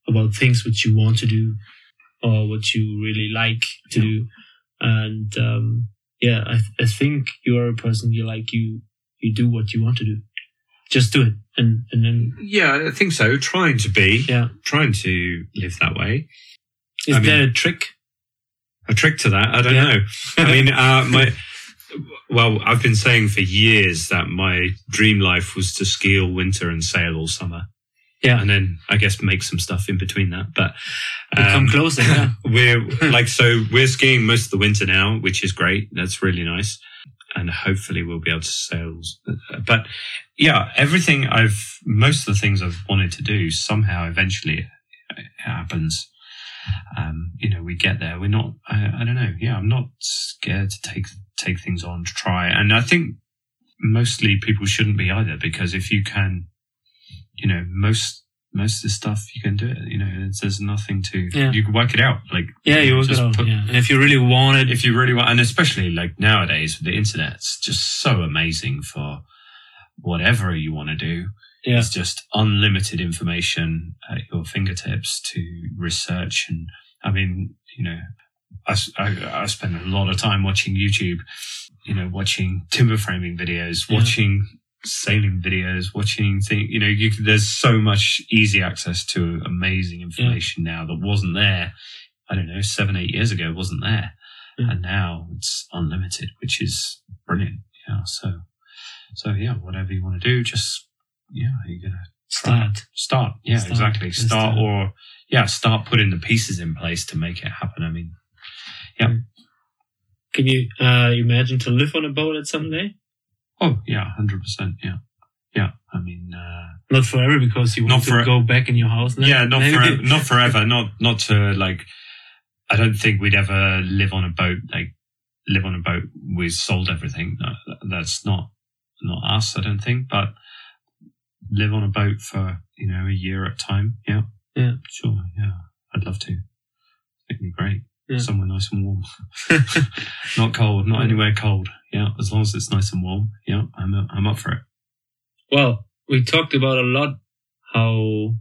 S2: about things which you want to do or what you really like to
S3: Yeah.
S2: do, and um, yeah, I, I think you are a person you like you you do what you want to do, just do it, and and then
S3: yeah, I think so. Trying to be,
S2: yeah,
S3: trying to live that way.
S2: is
S3: I mean-
S2: there a trick?
S3: A trick to that. I don't
S2: Yeah.
S3: know. I mean, uh, my well, I've been saying for years that my dream life was to ski all winter and sail all summer.
S2: Yeah.
S3: and then I guess make some stuff in between that. But
S2: We come
S3: um,
S2: closer, yeah.
S3: we're like so we're skiing most of the winter now, which is great. That's really nice, and hopefully we'll be able to sail. But yeah, everything I've most of the things I've wanted to do somehow eventually it happens. Um, you know, we get there. We're not. I, I don't know. Yeah, I'm not scared to take take things on to try. And I think mostly people shouldn't be either, because if you can, you know, most most of the stuff you can do it. You know, it's, there's nothing to
S2: Yeah.
S3: you can work it out. Like
S2: Yeah, you work it
S3: just
S2: out.
S3: put-
S2: yeah. And if you really want it,
S3: if you really want, and especially like nowadays with the internet, it's just so amazing for whatever you want to do.
S2: Yeah.
S3: It's just unlimited information at your fingertips to research. And I mean, you know, I I spend a lot of time watching YouTube, you know, watching timber framing videos,
S2: Yeah.
S3: watching sailing videos, watching things, you know, you, there's so much easy access to amazing information now that wasn't there. I don't know, seven, eight years ago, wasn't there.
S2: Yeah.
S3: And now it's unlimited, which is brilliant. Yeah. So, so yeah, whatever you want to do, just, yeah, you're to
S2: start.
S3: start. Yeah,
S2: Start.
S3: exactly. Start
S2: start.
S3: or, yeah, start putting the pieces in place to make it happen. I mean, yeah.
S2: Can you uh, imagine to live on a boat at some day?
S3: oh, yeah, 100%. Yeah. Yeah. I mean, uh,
S2: Not forever because you want to go back in your house. Now.
S3: yeah, not forever, not forever, not, not to like, I don't think we'd ever live on a boat, like live on a boat. We sold everything. No, that's not, not us, I don't think, but live on a boat for, you know, a year at a time. Yeah.
S2: Yeah.
S3: Sure. Yeah. I'd love to. It'd be great.
S2: Yeah.
S3: Somewhere nice and warm. not cold, not anywhere cold. Yeah. As long as it's nice and warm. Yeah. I'm, I'm up for it.
S2: Well, we talked about a lot how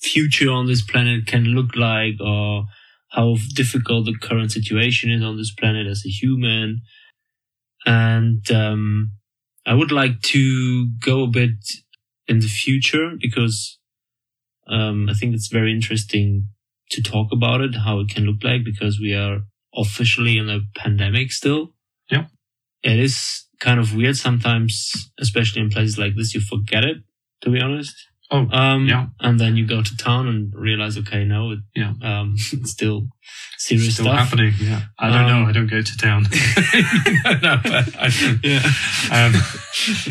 S2: future on this planet can look like or how difficult the current situation is on this planet as a human. And um, I would like to go a bit in the future because um, I think it's very interesting to talk about it, how it can look like, because we are officially in a pandemic still.
S3: Yeah.
S2: It is kind of weird sometimes, especially in places like this, you forget it, to be honest.
S3: Oh,
S2: Um,
S3: yeah.
S2: And then you go to town and realize, okay, no, it,
S3: Yeah.
S2: um, it's still serious
S3: Still
S2: stuff.
S3: happening. Yeah. I don't
S2: Um,
S3: know. I don't go to town. no, but I,
S2: Yeah.
S3: um,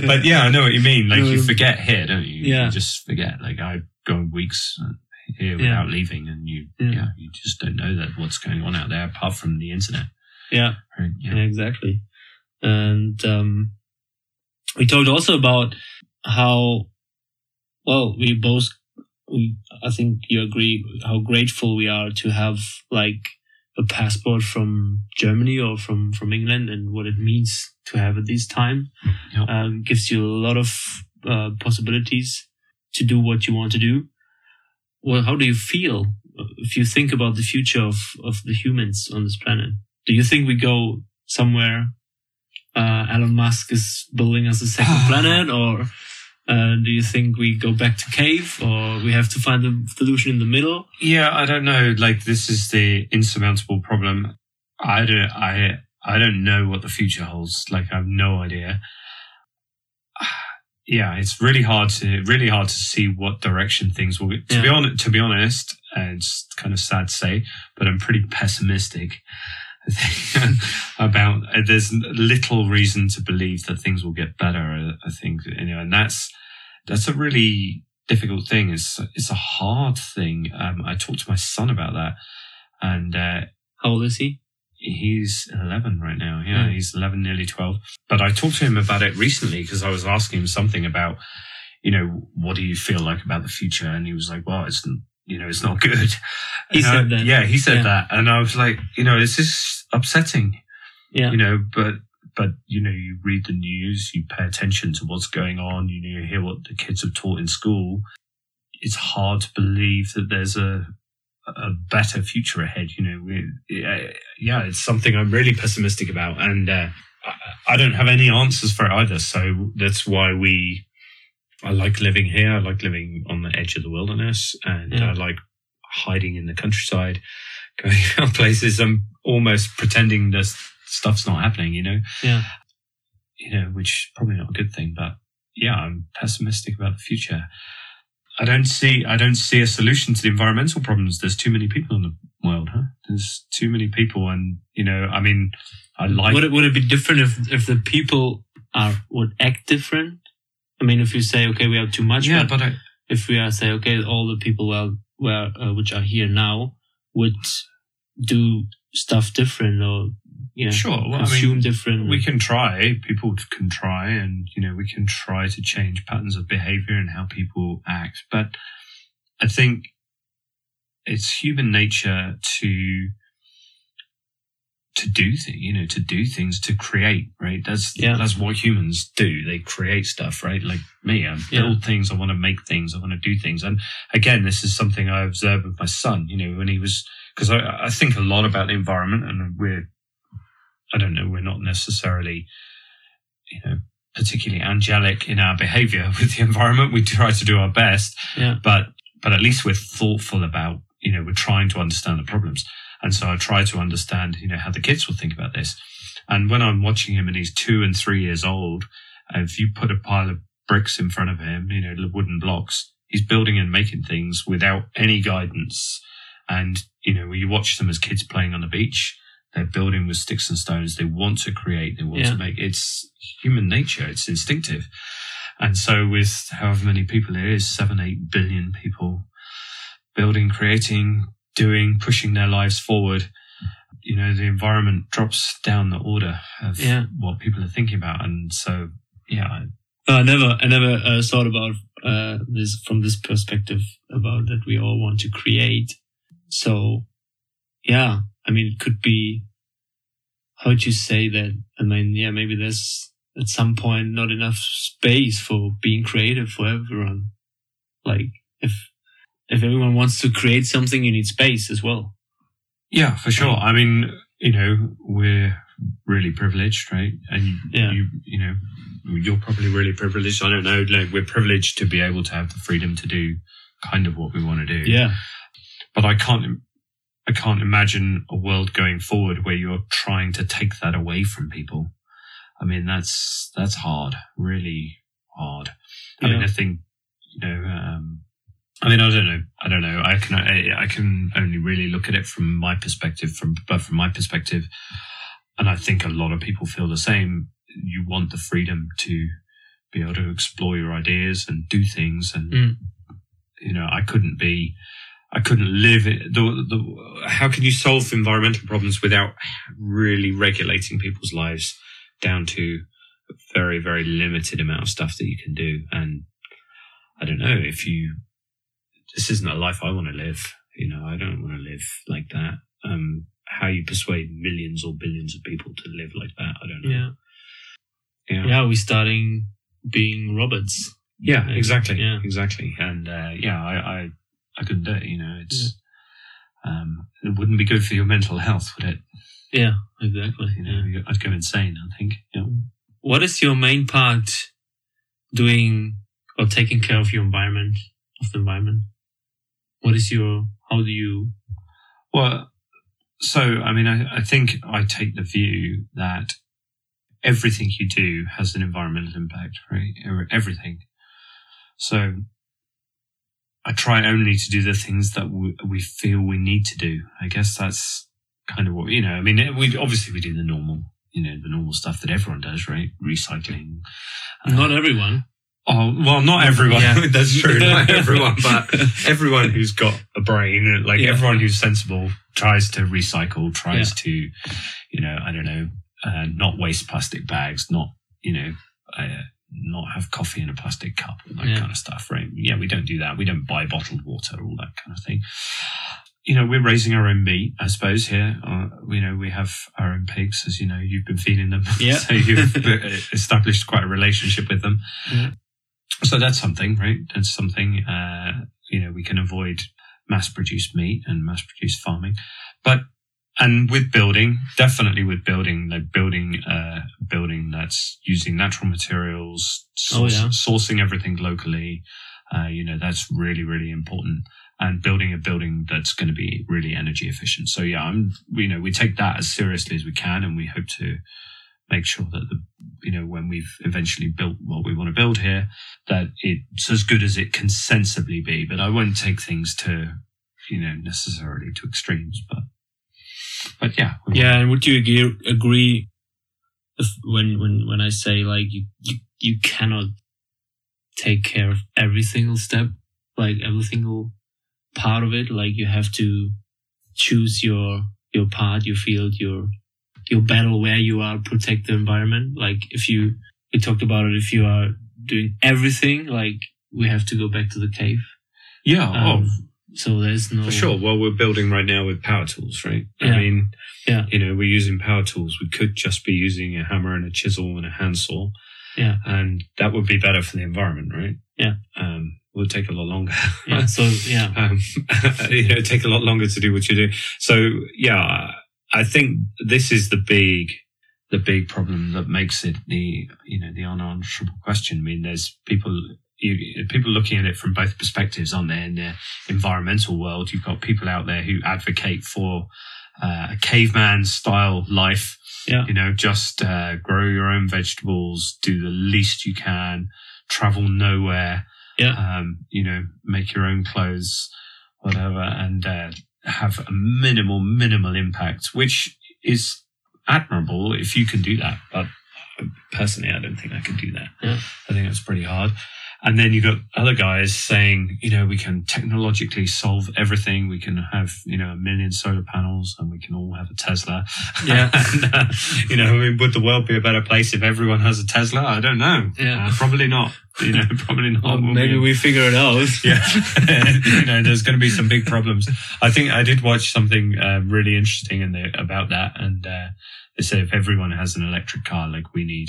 S3: but yeah, I know what you mean. Like you
S2: Um,
S3: forget here, don't you?
S2: yeah.
S3: You just forget. Like I go weeks uh, here
S2: Yeah.
S3: without leaving, and you,
S2: Yeah.
S3: yeah. you just don't know that what's going on out there apart from the internet.
S2: Yeah.
S3: Right?
S2: Yeah,
S3: Yeah.
S2: exactly. And um, we talked also about how, well, we both, we, I think you agree, how grateful we are to have like a passport from Germany or from from England, and what it means to have at this time.
S3: Yeah.
S2: Um, gives you a lot of uh, possibilities to do what you want to do. Well, how do you feel uh, if you think about the future of of the humans on this planet? Do you think we go somewhere? Uh, Elon Musk is building us a second planet, or uh, do you think we go back to cave, or we have to find a solution in the middle?
S3: Yeah, I don't know. Like this is the insurmountable problem. I don't. I I don't know what the future holds. Like I have no idea. Yeah, it's really hard to really hard to see what direction things will. To be
S2: Yeah.
S3: honest, to be honest, it's kind of sad to say, but I'm pretty pessimistic about. uh, There's little reason to believe that things will get better. I think you know, and that's that's a really difficult thing. It's it's a hard thing. Um, I talked to my son about that, and uh,
S2: How old is he?
S3: he's 11 right now. Yeah,
S2: Mm.
S3: he's 11, nearly 12. But I talked to him about it recently because I was asking him something about, you know, what do you feel like about the future? And he was like, well, it's you know, it's not good.
S2: He
S3: I-
S2: said that.
S3: Yeah, he said
S2: Yeah.
S3: that, and I was like, you know, this is upsetting
S2: Yeah,
S3: you know, but but you know, you read the news, you pay attention to what's going on, you know, you hear what the kids have taught in school. It's hard to believe that there's a a better future ahead. You know, we, yeah, yeah, it's something I'm really pessimistic about, and uh, I, I don't have any answers for it either. So that's why we. I like living here. I like living on the edge of the wilderness, and
S2: Yeah.
S3: I like hiding in the countryside, going out places. I'm almost pretending this stuff's not happening. You know,
S2: yeah,
S3: you know, which is probably not a good thing, but yeah, I'm pessimistic about the future. I don't see, I don't see a solution to the environmental problems. There's too many people in the world, huh? There's too many people. And, you know, I mean, I like,
S2: would it would it be different if if the people are would act different? I mean, if you say okay, we have too much,
S3: yeah,
S2: but
S3: but I,
S2: if we are say okay, all the people well where uh, which are here now would do stuff different or yeah
S3: Sure. Well, I
S2: consume
S3: mean,
S2: different.
S3: we can try. People can try, and you know, we can try to change patterns of behavior and how people act. But I think it's human nature to to do things, you know, to do things, to create, right? That's
S2: Yeah.
S3: that's what humans do. They create stuff, right? Like me, I
S2: Yeah.
S3: build things. I want to make things. I want to do things. And again, this is something I observed with my son. You know, when he was because I, I think a lot about the environment, and we're I don't know, we're not necessarily, you know, particularly angelic in our behavior with the environment. We try to do our best,
S2: yeah
S3: but but at least we're thoughtful about, you know, we're trying to understand the problems. And so I try to understand, you know, how the kids will think about this. And when I'm watching him and he's two and three years old, if you put a pile of bricks in front of him, you know, wooden blocks, he's building and making things without any guidance. And, you know, when you watch them as kids playing on the beach, they're building with sticks and stones. They want to create. They want
S2: Yeah.
S3: to make. It's human nature. It's instinctive. And so with however many people there is, seven, eight billion people building, creating, doing, pushing their lives forward, you know, the environment drops down the order of
S2: Yeah.
S3: what people are thinking about. And so, yeah, I-
S2: I never, I never uh, thought about uh, this from this perspective about that we all want to create. So, yeah, I mean, it could be. How'd you say that? I mean, yeah, maybe there's at some point not enough space for being creative for everyone. Like, if if everyone wants to create something, you need space as well.
S3: yeah, for sure. I mean, you know, we're really privileged, right? And
S2: Yeah.
S3: you, you know, you're probably really privileged. I don't know. Like, we're privileged to be able to have the freedom to do kind of what we want to do.
S2: Yeah,
S3: but I can't I can't imagine a world going forward where you're trying to take that away from people. I mean that's that's hard, really hard. I mean I think you know um I mean I don't know I don't know I can I, I can only really look at it from my perspective from but from my perspective and I think a lot of people feel the same you want the freedom to be able to explore your ideas and do things and
S2: Mm.
S3: you know I couldn't be I couldn't live it. The, the, how can you solve environmental problems without really regulating people's lives down to a very, very limited amount of stuff that you can do? And I don't know if you, this isn't a life I want to live. You know, I don't want to live like that. Um, how you persuade millions or billions of people to live like that, I don't know.
S2: yeah,
S3: Yeah.
S2: yeah. We're starting being robots.
S3: Yeah,
S2: Yeah.
S3: exactly.
S2: Yeah.
S3: Exactly. And, uh, yeah, I, I, I couldn't do it. You know, it's, um, it wouldn't be good for your mental health, would it?
S2: Yeah, exactly.
S3: You know,
S2: yeah.
S3: I'd go insane, I think. Yeah.
S2: What is your main part doing or taking care of your environment, of the environment? What is your, how do you,
S3: Well, so, I mean, I, I think I take the view that everything you do has an environmental impact, right? Everything. So I try only to do the things that we, we feel we need to do. I guess that's kind of what, you know, I mean, we obviously we do the normal, you know, the normal stuff that everyone does, right? Recycling.
S2: not everyone.
S3: Oh, well, not everyone.
S2: Yeah.
S3: That's true. Not everyone, but everyone who's got a brain, like
S2: Yeah.
S3: everyone who's sensible, tries to recycle, tries to, you know, I don't know, uh, not waste plastic bags, not, you know, uh, not have coffee in a plastic cup, all that
S2: Yeah.
S3: kind of stuff, right? Yeah, we don't do that. We don't buy bottled water, all that kind of thing. You know, we're raising our own meat, I suppose, here. Uh, you know, we have our own pigs, as you know, you've been feeding them.
S2: Yeah.
S3: so you've uh, established quite a relationship with them. So that's something, right? That's something, uh, you know, we can avoid mass produced meat and mass produced farming. But, and with building, definitely with building, like building, uh, building that's using natural materials,
S2: Oh, yeah.
S3: sourcing everything locally. Uh, you know, that's really, really important. And building a building that's going to be really energy efficient. So yeah, I'm, you know, we take that as seriously as we can and we hope to make sure that the, you know, when we've eventually built what we want to build here, that it's as good as it can sensibly be. But I won't take things to, you know, necessarily to extremes. But, but yeah,
S2: Yeah, and would you agree, agree when when when I say like you, you you cannot take care of every single step, like every single part of it, like you have to choose your your part, your field, your your battle where you are protect the environment. Like if you we talked about it, if you are doing everything, like we have to go back to the cave.
S3: Yeah,
S2: Um,
S3: oh,
S2: So there's no
S3: for sure. Well, we're building right now with power tools, right?
S2: Yeah.
S3: I mean,
S2: Yeah.
S3: you know, we're using power tools. We could just be using a hammer and a chisel and a handsaw.
S2: Yeah.
S3: And that would be better for the environment, right?
S2: Yeah.
S3: Um, will take a lot longer.
S2: Yeah. So yeah.
S3: um, you know, take a lot longer to do what you do. So yeah, I think this is the big, the big problem that makes it the, you know, the unanswerable question. I mean, there's people, you, people looking at it from both perspectives, aren't there? In the environmental world, you've got people out there who advocate for uh, a caveman style life.
S2: Yeah.
S3: You know, just uh, grow your own vegetables, do the least you can, travel nowhere.
S2: Yeah.
S3: Um, you know, make your own clothes, whatever, and uh, have a minimal, minimal impact, which is admirable if you can do that. But uh, personally, I don't think I can do that.
S2: Yeah.
S3: I think that's pretty hard. And then you've got other guys saying, you know, we can technologically solve everything. We can have, you know, a million solar panels and we can all have a Tesla.
S2: Yeah.
S3: and, uh, you know, I mean, would the world be a better place if everyone has a Tesla? I don't know.
S2: Yeah.
S3: Uh, probably not. You know, probably not. We'll
S2: maybe we figure it out.
S3: yeah, you know, there's going to be some big problems. I think I did watch something uh, really interesting in about that, and uh, they said if everyone has an electric car, like we need,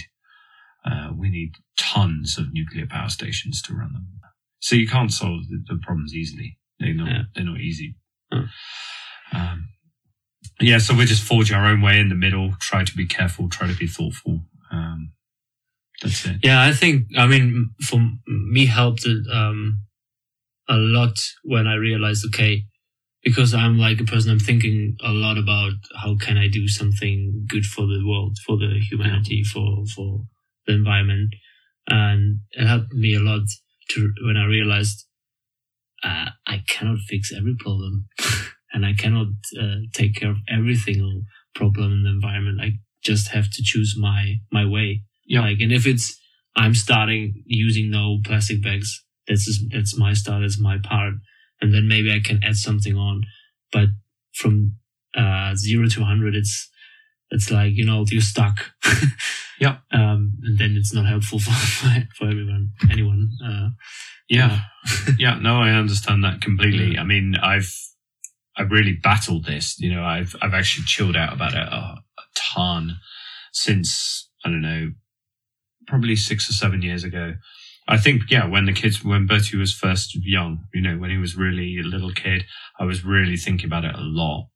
S3: uh, we need tons of nuclear power stations to run them. So you can't solve the, the problems easily. They're not.
S2: Yeah.
S3: They're not easy. Um, yeah, so we just forge our own way in the middle. Try to be careful. Try to be thoughtful. Um, that's it.
S2: Yeah, I think I mean for me helped it um a lot when I realized okay because I'm like a person I'm thinking a lot about how can I do something good for the world for the humanity for for the environment and it helped me a lot to when I realized uh, I cannot fix every problem and I cannot uh, take care of every single problem in the environment I just have to choose my my way
S3: Yeah.
S2: like, and if it's I'm starting using no plastic bags, that's just, that's my start, that's my part, and then maybe I can add something on. But from uh, zero to hundred, it's it's like you know you're stuck.
S3: Yeah.
S2: Um, and then it's not helpful for for, everyone, anyone. Uh,
S3: Yeah. yeah, no, I understand that completely. I mean, I've I've really battled this. You know, I've I've actually chilled out about it a, a ton since I don't know, probably six or seven years ago. I think, yeah, when the kids, when Bertie was first young, you know, when he was really a little kid, I was really thinking about it a lot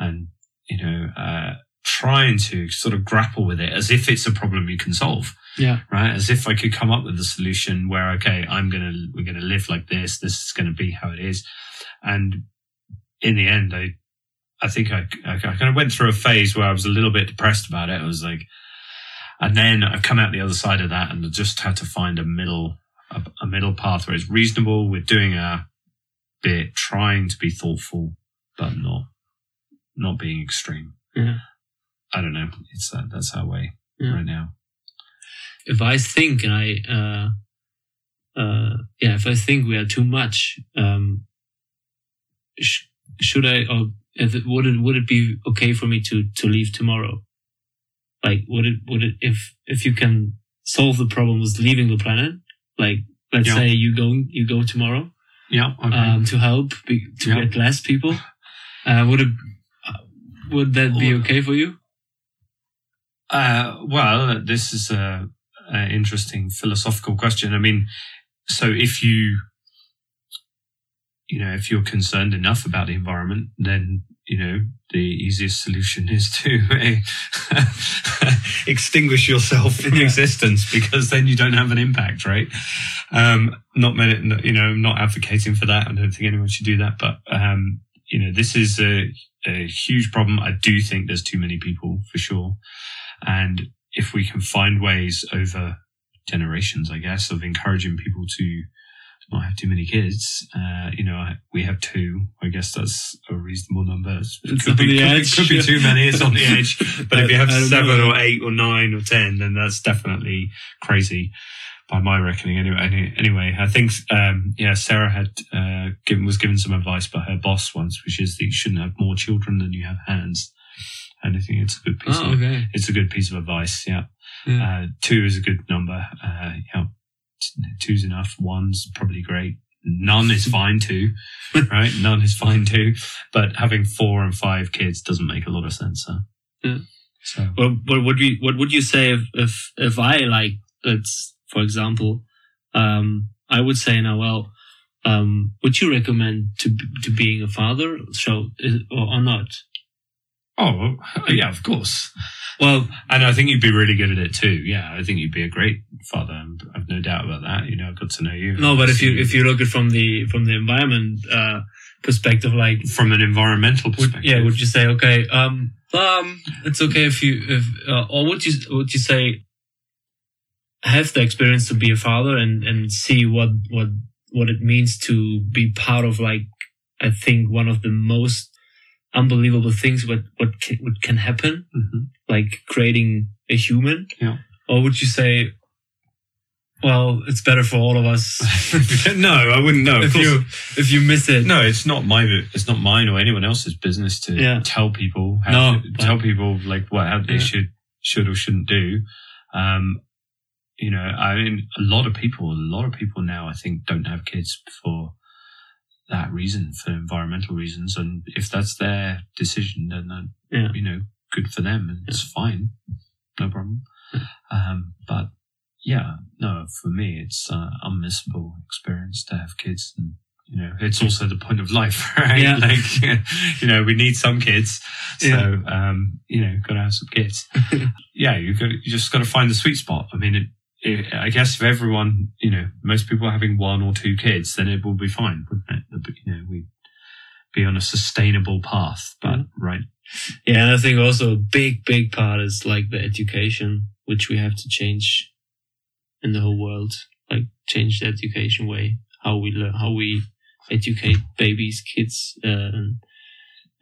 S3: and, you know, uh, trying to sort of grapple with it as if it's a problem you can solve
S2: yeah,
S3: right? As if I could come up with a solution where, okay, I'm going to, we're going to live like this. This is going to be how it is. And in the end, I, I think I, I, kind of went through a phase where I was a little bit depressed about it. I was like, and then I've come out the other side of that and I just had to find a middle, a, a middle path where it's reasonable. We're doing our bit, trying to be thoughtful, but not, not being extreme.
S2: yeah.
S3: I don't know. It's that, that's our way
S2: Yeah.
S3: right now.
S2: if I think and I, uh, uh, yeah, if I think we are too much, um, sh- should I, or if it, would it, would it be okay for me to, to leave tomorrow? Like, would it, would it, if, if you can solve the problem with leaving the planet, like, let's
S3: Yeah.
S2: say you go, you go tomorrow,
S3: Yeah. Okay.
S2: um, to help, be, to
S3: Yeah.
S2: get less people, uh, would it, uh, would that be okay for you?
S3: Uh, well, this is a, a interesting philosophical question. I mean, so if you, you know, if you're concerned enough about the environment, then you know the easiest solution is to uh, extinguish yourself in
S2: Yeah.
S3: existence because then you don't have an impact, right? Um, not many, you know, not advocating for that. I don't think anyone should do that, but um, you know, this is a, a huge problem. I do think there's too many people for sure. And if we can find ways over generations, I guess, of encouraging people to not have too many kids, uh, you know, we have two. I guess that's a reasonable number. It
S2: It's
S3: could be, could, could be too many. It's on the edge. But if you have
S2: I- I don't
S3: seven
S2: know.
S3: or eight or nine or ten, then that's definitely crazy by my reckoning. Anyway, anyway, I think, um, yeah, Sarah had, uh, given, was given some advice by her boss once, which is that you shouldn't have more children than you have hands. And I think it's a good piece.
S2: Oh,
S3: of,
S2: okay.
S3: It's a good piece of advice. Yeah.
S2: Yeah.
S3: Uh, two is a good number. Uh, yeah, two's enough. One's probably great. None is fine too, right? None is fine too. But having four and five kids doesn't make a lot of sense. Huh?
S2: Yeah.
S3: So
S2: Well, what would you what would you say if if if I like let's for example, um, I would say now, well, um, would you recommend to to being a father, so or, or not?
S3: Oh yeah, of course.
S2: Well,
S3: And I think you'd be really good at it too. Yeah, I think you'd be a great father. I've no doubt about that. You know, I've got to know you.
S2: no, but if you if you look at from the from the environment uh, perspective, like
S3: from an environmental
S2: would,
S3: perspective,
S2: yeah, would you say okay, um, um, it's okay if you if uh, or would you would you say have the experience to be a father and and see what what what it means to be part of like I think one of the most unbelievable things what what can, what can happen
S3: Mhm.
S2: like creating a human
S3: Yeah.
S2: or would you say well it's better for all of us
S3: no, I wouldn't know.
S2: If you if you miss it
S3: No, it's not my it's not mine or anyone else's business to
S2: Yeah.
S3: tell people how
S2: No,
S3: to, tell people like what how they
S2: Yeah.
S3: should should or shouldn't do. Um, you know, I mean, a lot of people, a lot of people now, I think, don't have kids for that reason, for environmental reasons, and if that's their decision, then that,
S2: Yeah.
S3: you know, good for them, and it's fine, no problem.
S2: Yeah.
S3: Um, but yeah, no, for me, it's uh, unmissable experience to have kids, and you know, it's also the point of life, right?
S2: Yeah.
S3: Like, you know, we need some kids, so
S2: Yeah.
S3: um, you know, got to have some kids. yeah, you got you just got to find the sweet spot. I mean, it, it, I guess if everyone, you know, most people are having one or two kids, then it will be fine, wouldn't it? You know, we be on a sustainable path, but
S2: Yeah.
S3: right,
S2: Yeah, and I think also a big, big part is like the education, which we have to change in the whole world. Like change the education way, how we learn, how we educate babies, kids, uh, and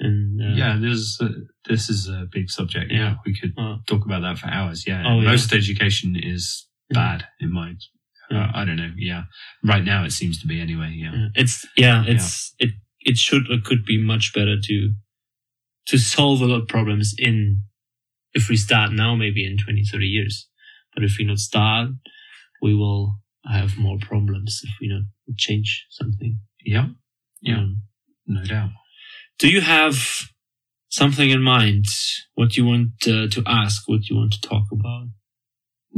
S2: and uh,
S3: yeah, this uh, this is a big subject. Yeah,
S2: Yeah.
S3: we could
S2: uh,
S3: talk about that for hours. Yeah,
S2: Oh, yeah.
S3: most education is bad in my.
S2: Yeah.
S3: Uh, I don't know. Yeah, right now it seems to be anyway. Yeah,
S2: yeah. it's yeah, it's it it should or could be much better to to solve a lot of problems in if we start now, maybe in 20, 30 years. But if we not start, we will have more problems if we not change something.
S3: yeah, Yeah.
S2: Um,
S3: no doubt.
S2: do you have something in mind? What you want uh, to ask? What you want to talk about?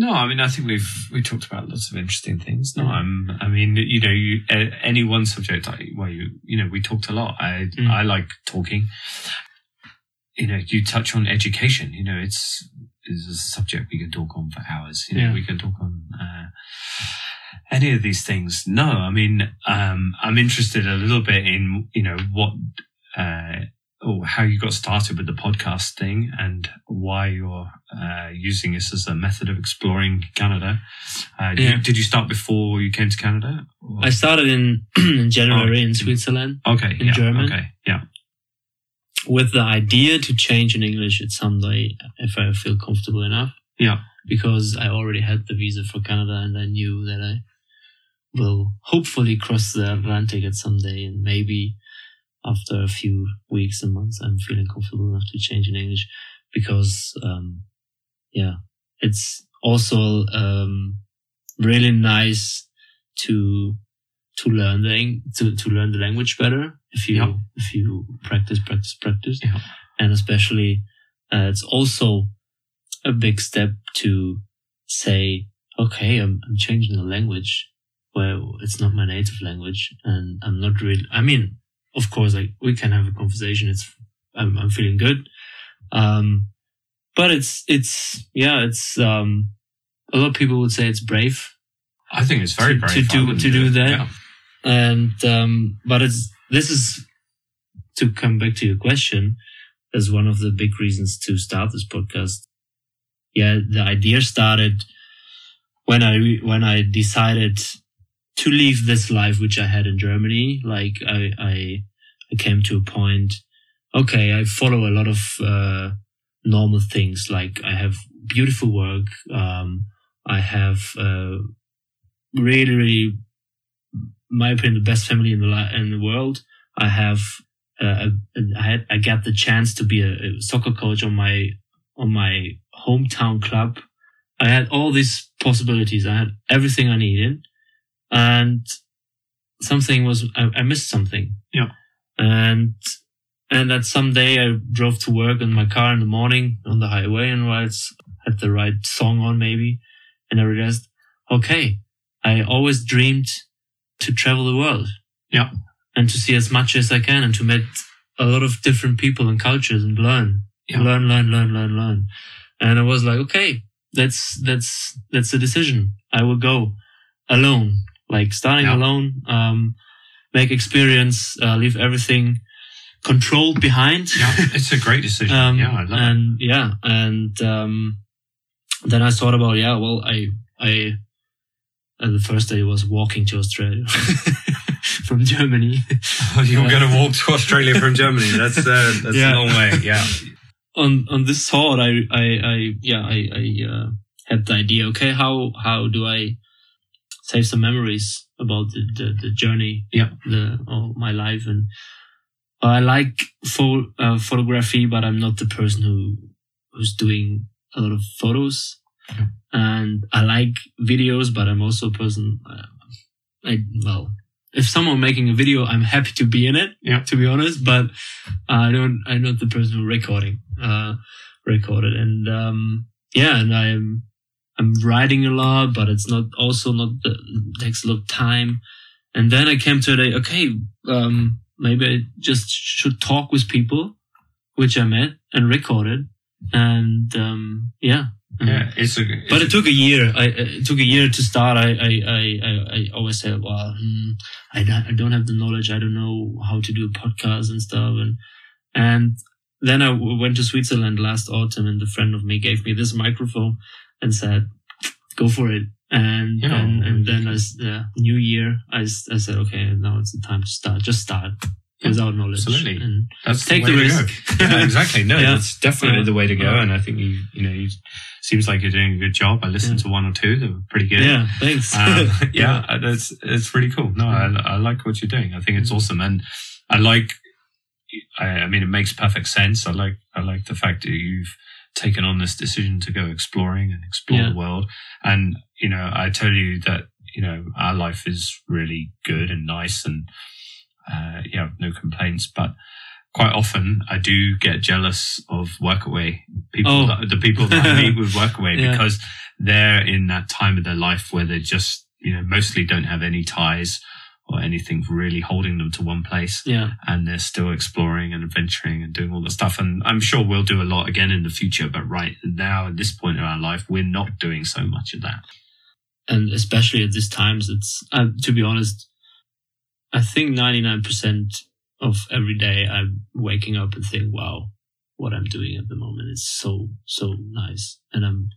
S3: No, I mean, I think we've we talked about lots of interesting things. No,
S2: Mm.
S3: I'm. I mean, you know, you, any one subject I, where you, you know, we talked a lot. I
S2: Mm.
S3: I like talking. You know, you touch on education. You know, it's is a subject we can talk on for hours. You know,
S2: Yeah.
S3: we can talk on uh, any of these things. No, I mean, um, I'm interested a little bit in you know what. Uh, oh, how you got started with the podcast thing and why you're uh, using this as a method of exploring Canada. Uh,
S2: Yeah.
S3: you, did you start before you came to Canada? Or-
S2: I started in, in January
S3: Oh.
S2: in Switzerland
S3: okay,
S2: in
S3: yeah,
S2: German.
S3: Okay, yeah,
S2: with the idea to change in English at some day if I feel comfortable enough.
S3: yeah,
S2: because I already had the visa for Canada and I knew that I will hopefully cross the Atlantic at some day and maybe after a few weeks and months I'm feeling comfortable enough to change in English because um yeah it's also um really nice to to learn the to, to learn the language better if you
S3: Yeah.
S2: if you practice practice practice
S3: Yeah.
S2: and especially uh, it's also a big step to say, okay, I'm, I'm changing the language where it's not my native language and I'm not really, I mean, of course, like we can have a conversation. It's, I'm, I'm feeling good. Um, but it's, it's, yeah, it's, um, a lot of people would say it's brave
S3: I think it's very
S2: To-
S3: brave.
S2: to do- to do that.
S3: Yeah.
S2: and um but it's this is to come back to your question as one of the big reasons to start this podcast yeah the idea started when i when i decided to leave this life which i had in germany like i i, I came to a point okay i follow a lot of uh normal things like i have beautiful work um i have uh really really my opinion, the best family in the in the world. I have uh, I had I got the chance to be a, a soccer coach on my on my hometown club. I had all these possibilities. I had everything I needed, and something was I, I missed something.
S3: Yeah.
S2: And and that someday I drove to work in my car in the morning on the highway and I had the right song on maybe, and I realized, okay, I always dreamed to travel the world.
S3: Yeah.
S2: And to see as much as I can and to meet a lot of different people and cultures and learn,
S3: Yeah.
S2: learn, learn, learn, learn, learn. And I was like, okay, that's, that's, that's a decision. I will go alone, like starting
S3: Yeah.
S2: alone, um, make experience, uh, leave everything controlled behind.
S3: Yeah, it's a great decision.
S2: Um,
S3: yeah, I love it.
S2: and yeah, and um, then I thought about yeah, well, I I and the first day was walking to Australia from Germany.
S3: You're going to walk to Australia from Germany. That's uh, that's
S2: Yeah.
S3: a long way. Yeah,
S2: on on this thought, I I, I yeah I I uh, had the idea. Okay, how how do I save some memories about the the, the journey?
S3: Yeah.
S2: the all my life and. I like pho- uh, photography, but I'm not the person who who's doing a lot of photos.
S3: Yeah.
S2: And I like videos, but I'm also a person. Uh, I well, if someone making a video, I'm happy to be in it.
S3: Yeah.
S2: To be honest, but I don't. I'm not the person who recording. Uh, recorded and um, yeah, and I'm I'm writing a lot, but it's not also not the, takes a lot of time. And then I came to the day, okay, um, maybe I just should talk with people, which I met and recorded, and um, yeah,
S3: yeah. It's a. It's
S2: but it took a year. I, it took a year to start. I, I, I, I, I always said, well, hmm, I, don't, I don't have the knowledge. I don't know how to do a podcast and stuff. And, and then I went to Switzerland last autumn and a friend of me gave me this microphone and said, go for it. And,
S3: Yeah.
S2: and, and then as uh, new year, I said, okay, now it's the time to start. Just start without knowledge.
S3: absolutely.
S2: And
S3: That's
S2: take
S3: the,
S2: the risk.
S3: Yeah, exactly. No,
S2: Yeah.
S3: that's definitely
S2: Yeah.
S3: the way to go. And I think you, you know, you seems like you're doing a good job. I listened
S2: Yeah.
S3: to one or two; they were pretty good.
S2: yeah, thanks.
S3: um, yeah, uh, that's it's really cool. No, I, I like what you're doing. I think it's
S2: Mhm.
S3: awesome, and I like. I, I mean, it makes perfect sense. I like I like the fact that you've taken on this decision to go exploring and explore
S2: Yeah.
S3: the world. And you know, I tell you that you know our life is really good and nice, and uh, yeah, no complaints. But quite often, I do get jealous of Workaway people,
S2: Oh.
S3: that, the people that I meet with Workaway
S2: Yeah.
S3: because they're in that time of their life where they just you know mostly don't have any ties or anything really holding them to one place
S2: yeah.
S3: and they're still exploring and adventuring and doing all the stuff. And I'm sure we'll do a lot again in the future, but right now at this point in our life, we're not doing so much of that.
S2: and especially at these times, it's uh, to be honest, I think ninety nine percent of every day I'm waking up and think, "Wow, what I'm doing at the moment is so so nice," and I'm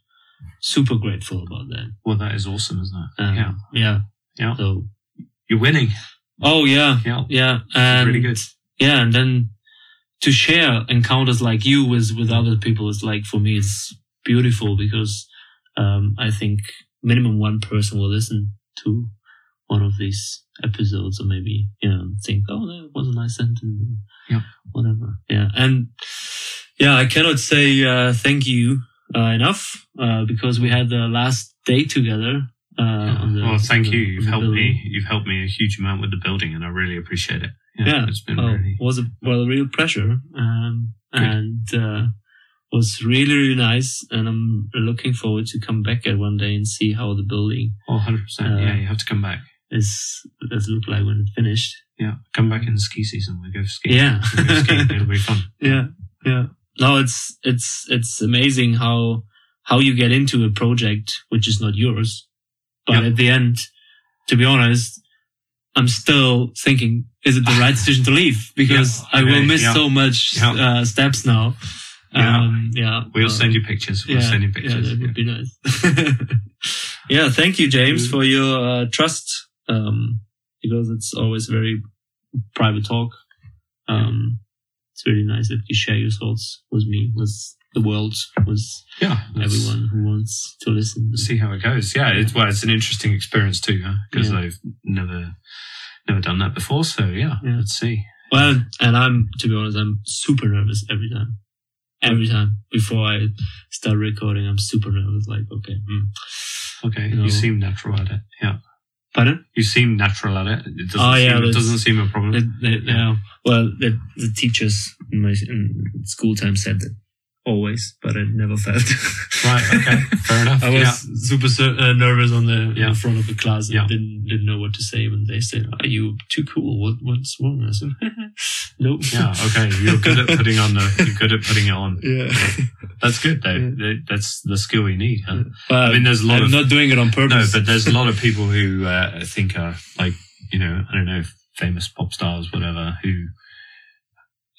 S2: super grateful about that.
S3: Well, that is awesome, isn't it?
S2: Um,
S3: yeah.
S2: yeah,
S3: Yeah.
S2: So,
S3: You're winning.
S2: oh yeah,
S3: Yeah.
S2: yeah, and
S3: really good.
S2: yeah, and then to share encounters like you with with other people is like for me it's beautiful because um, I think minimum one person will listen to one of these episodes or maybe you know think oh that was a nice sentence
S3: Yeah.
S2: whatever yeah and yeah I cannot say uh, thank you uh, enough uh, because we had the last day together uh, the,
S3: well, thank
S2: the-
S3: you. You've helped
S2: building.
S3: me. You've helped me a huge amount with the building, and I really appreciate it.
S2: Yeah.
S3: it's been
S2: Oh,
S3: really.
S2: was a well a real pleasure um, and uh, was really really nice and I'm looking forward to come back at one day and see how the building
S3: Oh, 100 percent.
S2: uh,
S3: Yeah, you have to come back.
S2: is does look like when it's finished.
S3: Yeah, come back in the ski season. We go skiing.
S2: Yeah,
S3: We go skiing. It'll be fun.
S2: yeah, yeah. No, it's it's it's amazing how how you get into a project which is not yours, but
S3: Yeah.
S2: at the end, to be honest, I'm still thinking, is it the right decision to leave? Because
S3: Yeah,
S2: I will
S3: okay,
S2: miss
S3: yeah.
S2: so much
S3: Yeah.
S2: uh, steps now.
S3: Yeah.
S2: Um, yeah.
S3: We'll
S2: uh,
S3: send you pictures. We'll
S2: yeah,
S3: send you pictures.
S2: Yeah, that
S3: Yeah.
S2: would be nice. yeah, thank you, James, for your uh, trust. Um, because it's always a very private talk. Um, it's really nice that you share your thoughts with me, with the world, was
S3: Yeah,
S2: everyone who wants to listen.
S3: See how it goes. Yeah, it's well, it's an interesting experience too, because
S2: Yeah.
S3: I've never never done that before. So yeah,
S2: Yeah.
S3: let's see.
S2: Well, and I'm to be honest, I'm super nervous every time. Every time before I start recording, I'm super nervous. Like, okay, hmm.
S3: Okay,
S2: No.
S3: you seem natural at it. Yeah,
S2: pardon?
S3: you seem natural at it. It doesn't,
S2: Oh, yeah,
S3: seem, it doesn't seem a problem.
S2: It, it, yeah. Well, the, the teachers in my in school time said that always, but I never failed.
S3: right. Okay. Fair enough.
S2: I was
S3: yeah.
S2: super uh, nervous on the, in
S3: Yeah.
S2: front of the class and
S3: Yeah.
S2: didn't didn't know what to say when they said, "Are you too cool? What what's wrong?" I said, "Nope."
S3: Yeah. Okay. You're good at putting on the. You're good at putting it on.
S2: Yeah.
S3: That's good though.
S2: Yeah.
S3: That- That's the skill you need. Huh?
S2: But
S3: I mean, there's a lot
S2: I'm
S3: of
S2: not doing it on purpose.
S3: no, but there's a lot of people who uh, think are like you know I don't know famous pop stars whatever who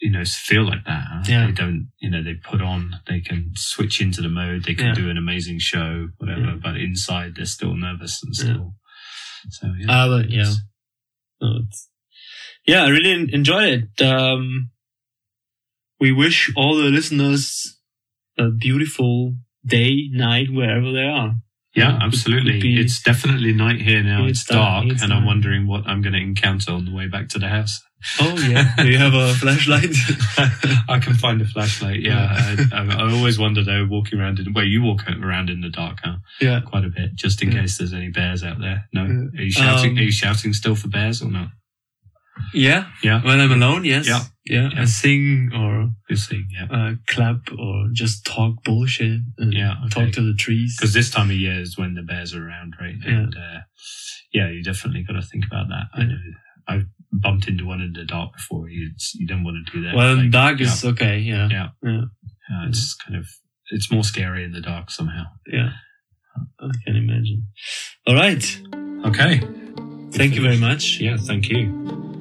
S3: you know feel like that. Huh?
S2: Yeah.
S3: They don't you know they put on they can switch into the mode they can
S2: Yeah.
S3: do an amazing show whatever
S2: Yeah.
S3: but inside they're still nervous and
S2: Yeah.
S3: still so yeah.
S2: Ah, but yeah. No, yeah, I really en- enjoyed it. Um, we wish all the listeners a beautiful day, night, wherever they are.
S3: Yeah, absolutely.
S2: could be-
S3: it's definitely night here now.
S2: It's
S3: dark,
S2: dark, it's
S3: and I'm wondering what I'm going to encounter on the way back to the house.
S2: Oh yeah, do you have a flashlight?
S3: I can find a flashlight. Yeah, I, I, I always wonder though, walking around in well, you walk around in the dark, huh?
S2: yeah.
S3: Quite a bit, just in
S2: Yeah.
S3: case there's any bears out there. No,
S2: Yeah.
S3: are you shouting?
S2: Um,
S3: are you shouting still for bears or not?
S2: Yeah.
S3: Yeah,
S2: When I'm alone, yes.
S3: Yeah.
S2: Yeah.
S3: Yeah.
S2: I sing or
S3: you're seeing. Yeah,
S2: uh, clap or just talk bullshit. And
S3: Yeah, okay.
S2: Talk to the trees.
S3: because this time of year is when the bears are around, right?
S2: Yeah.
S3: Uh, yeah, you definitely got to think about that. I know. I've bumped into one in the dark before. You you don't want to do that.
S2: well,
S3: Like,
S2: dark
S3: yeah.
S2: is okay. Yeah.
S3: Yeah.
S2: Yeah.
S3: Uh, it's kind of it's more scary in the dark somehow.
S2: Yeah. I can imagine. All right.
S3: Okay.
S2: Thank you very much.
S3: Yeah, thank you.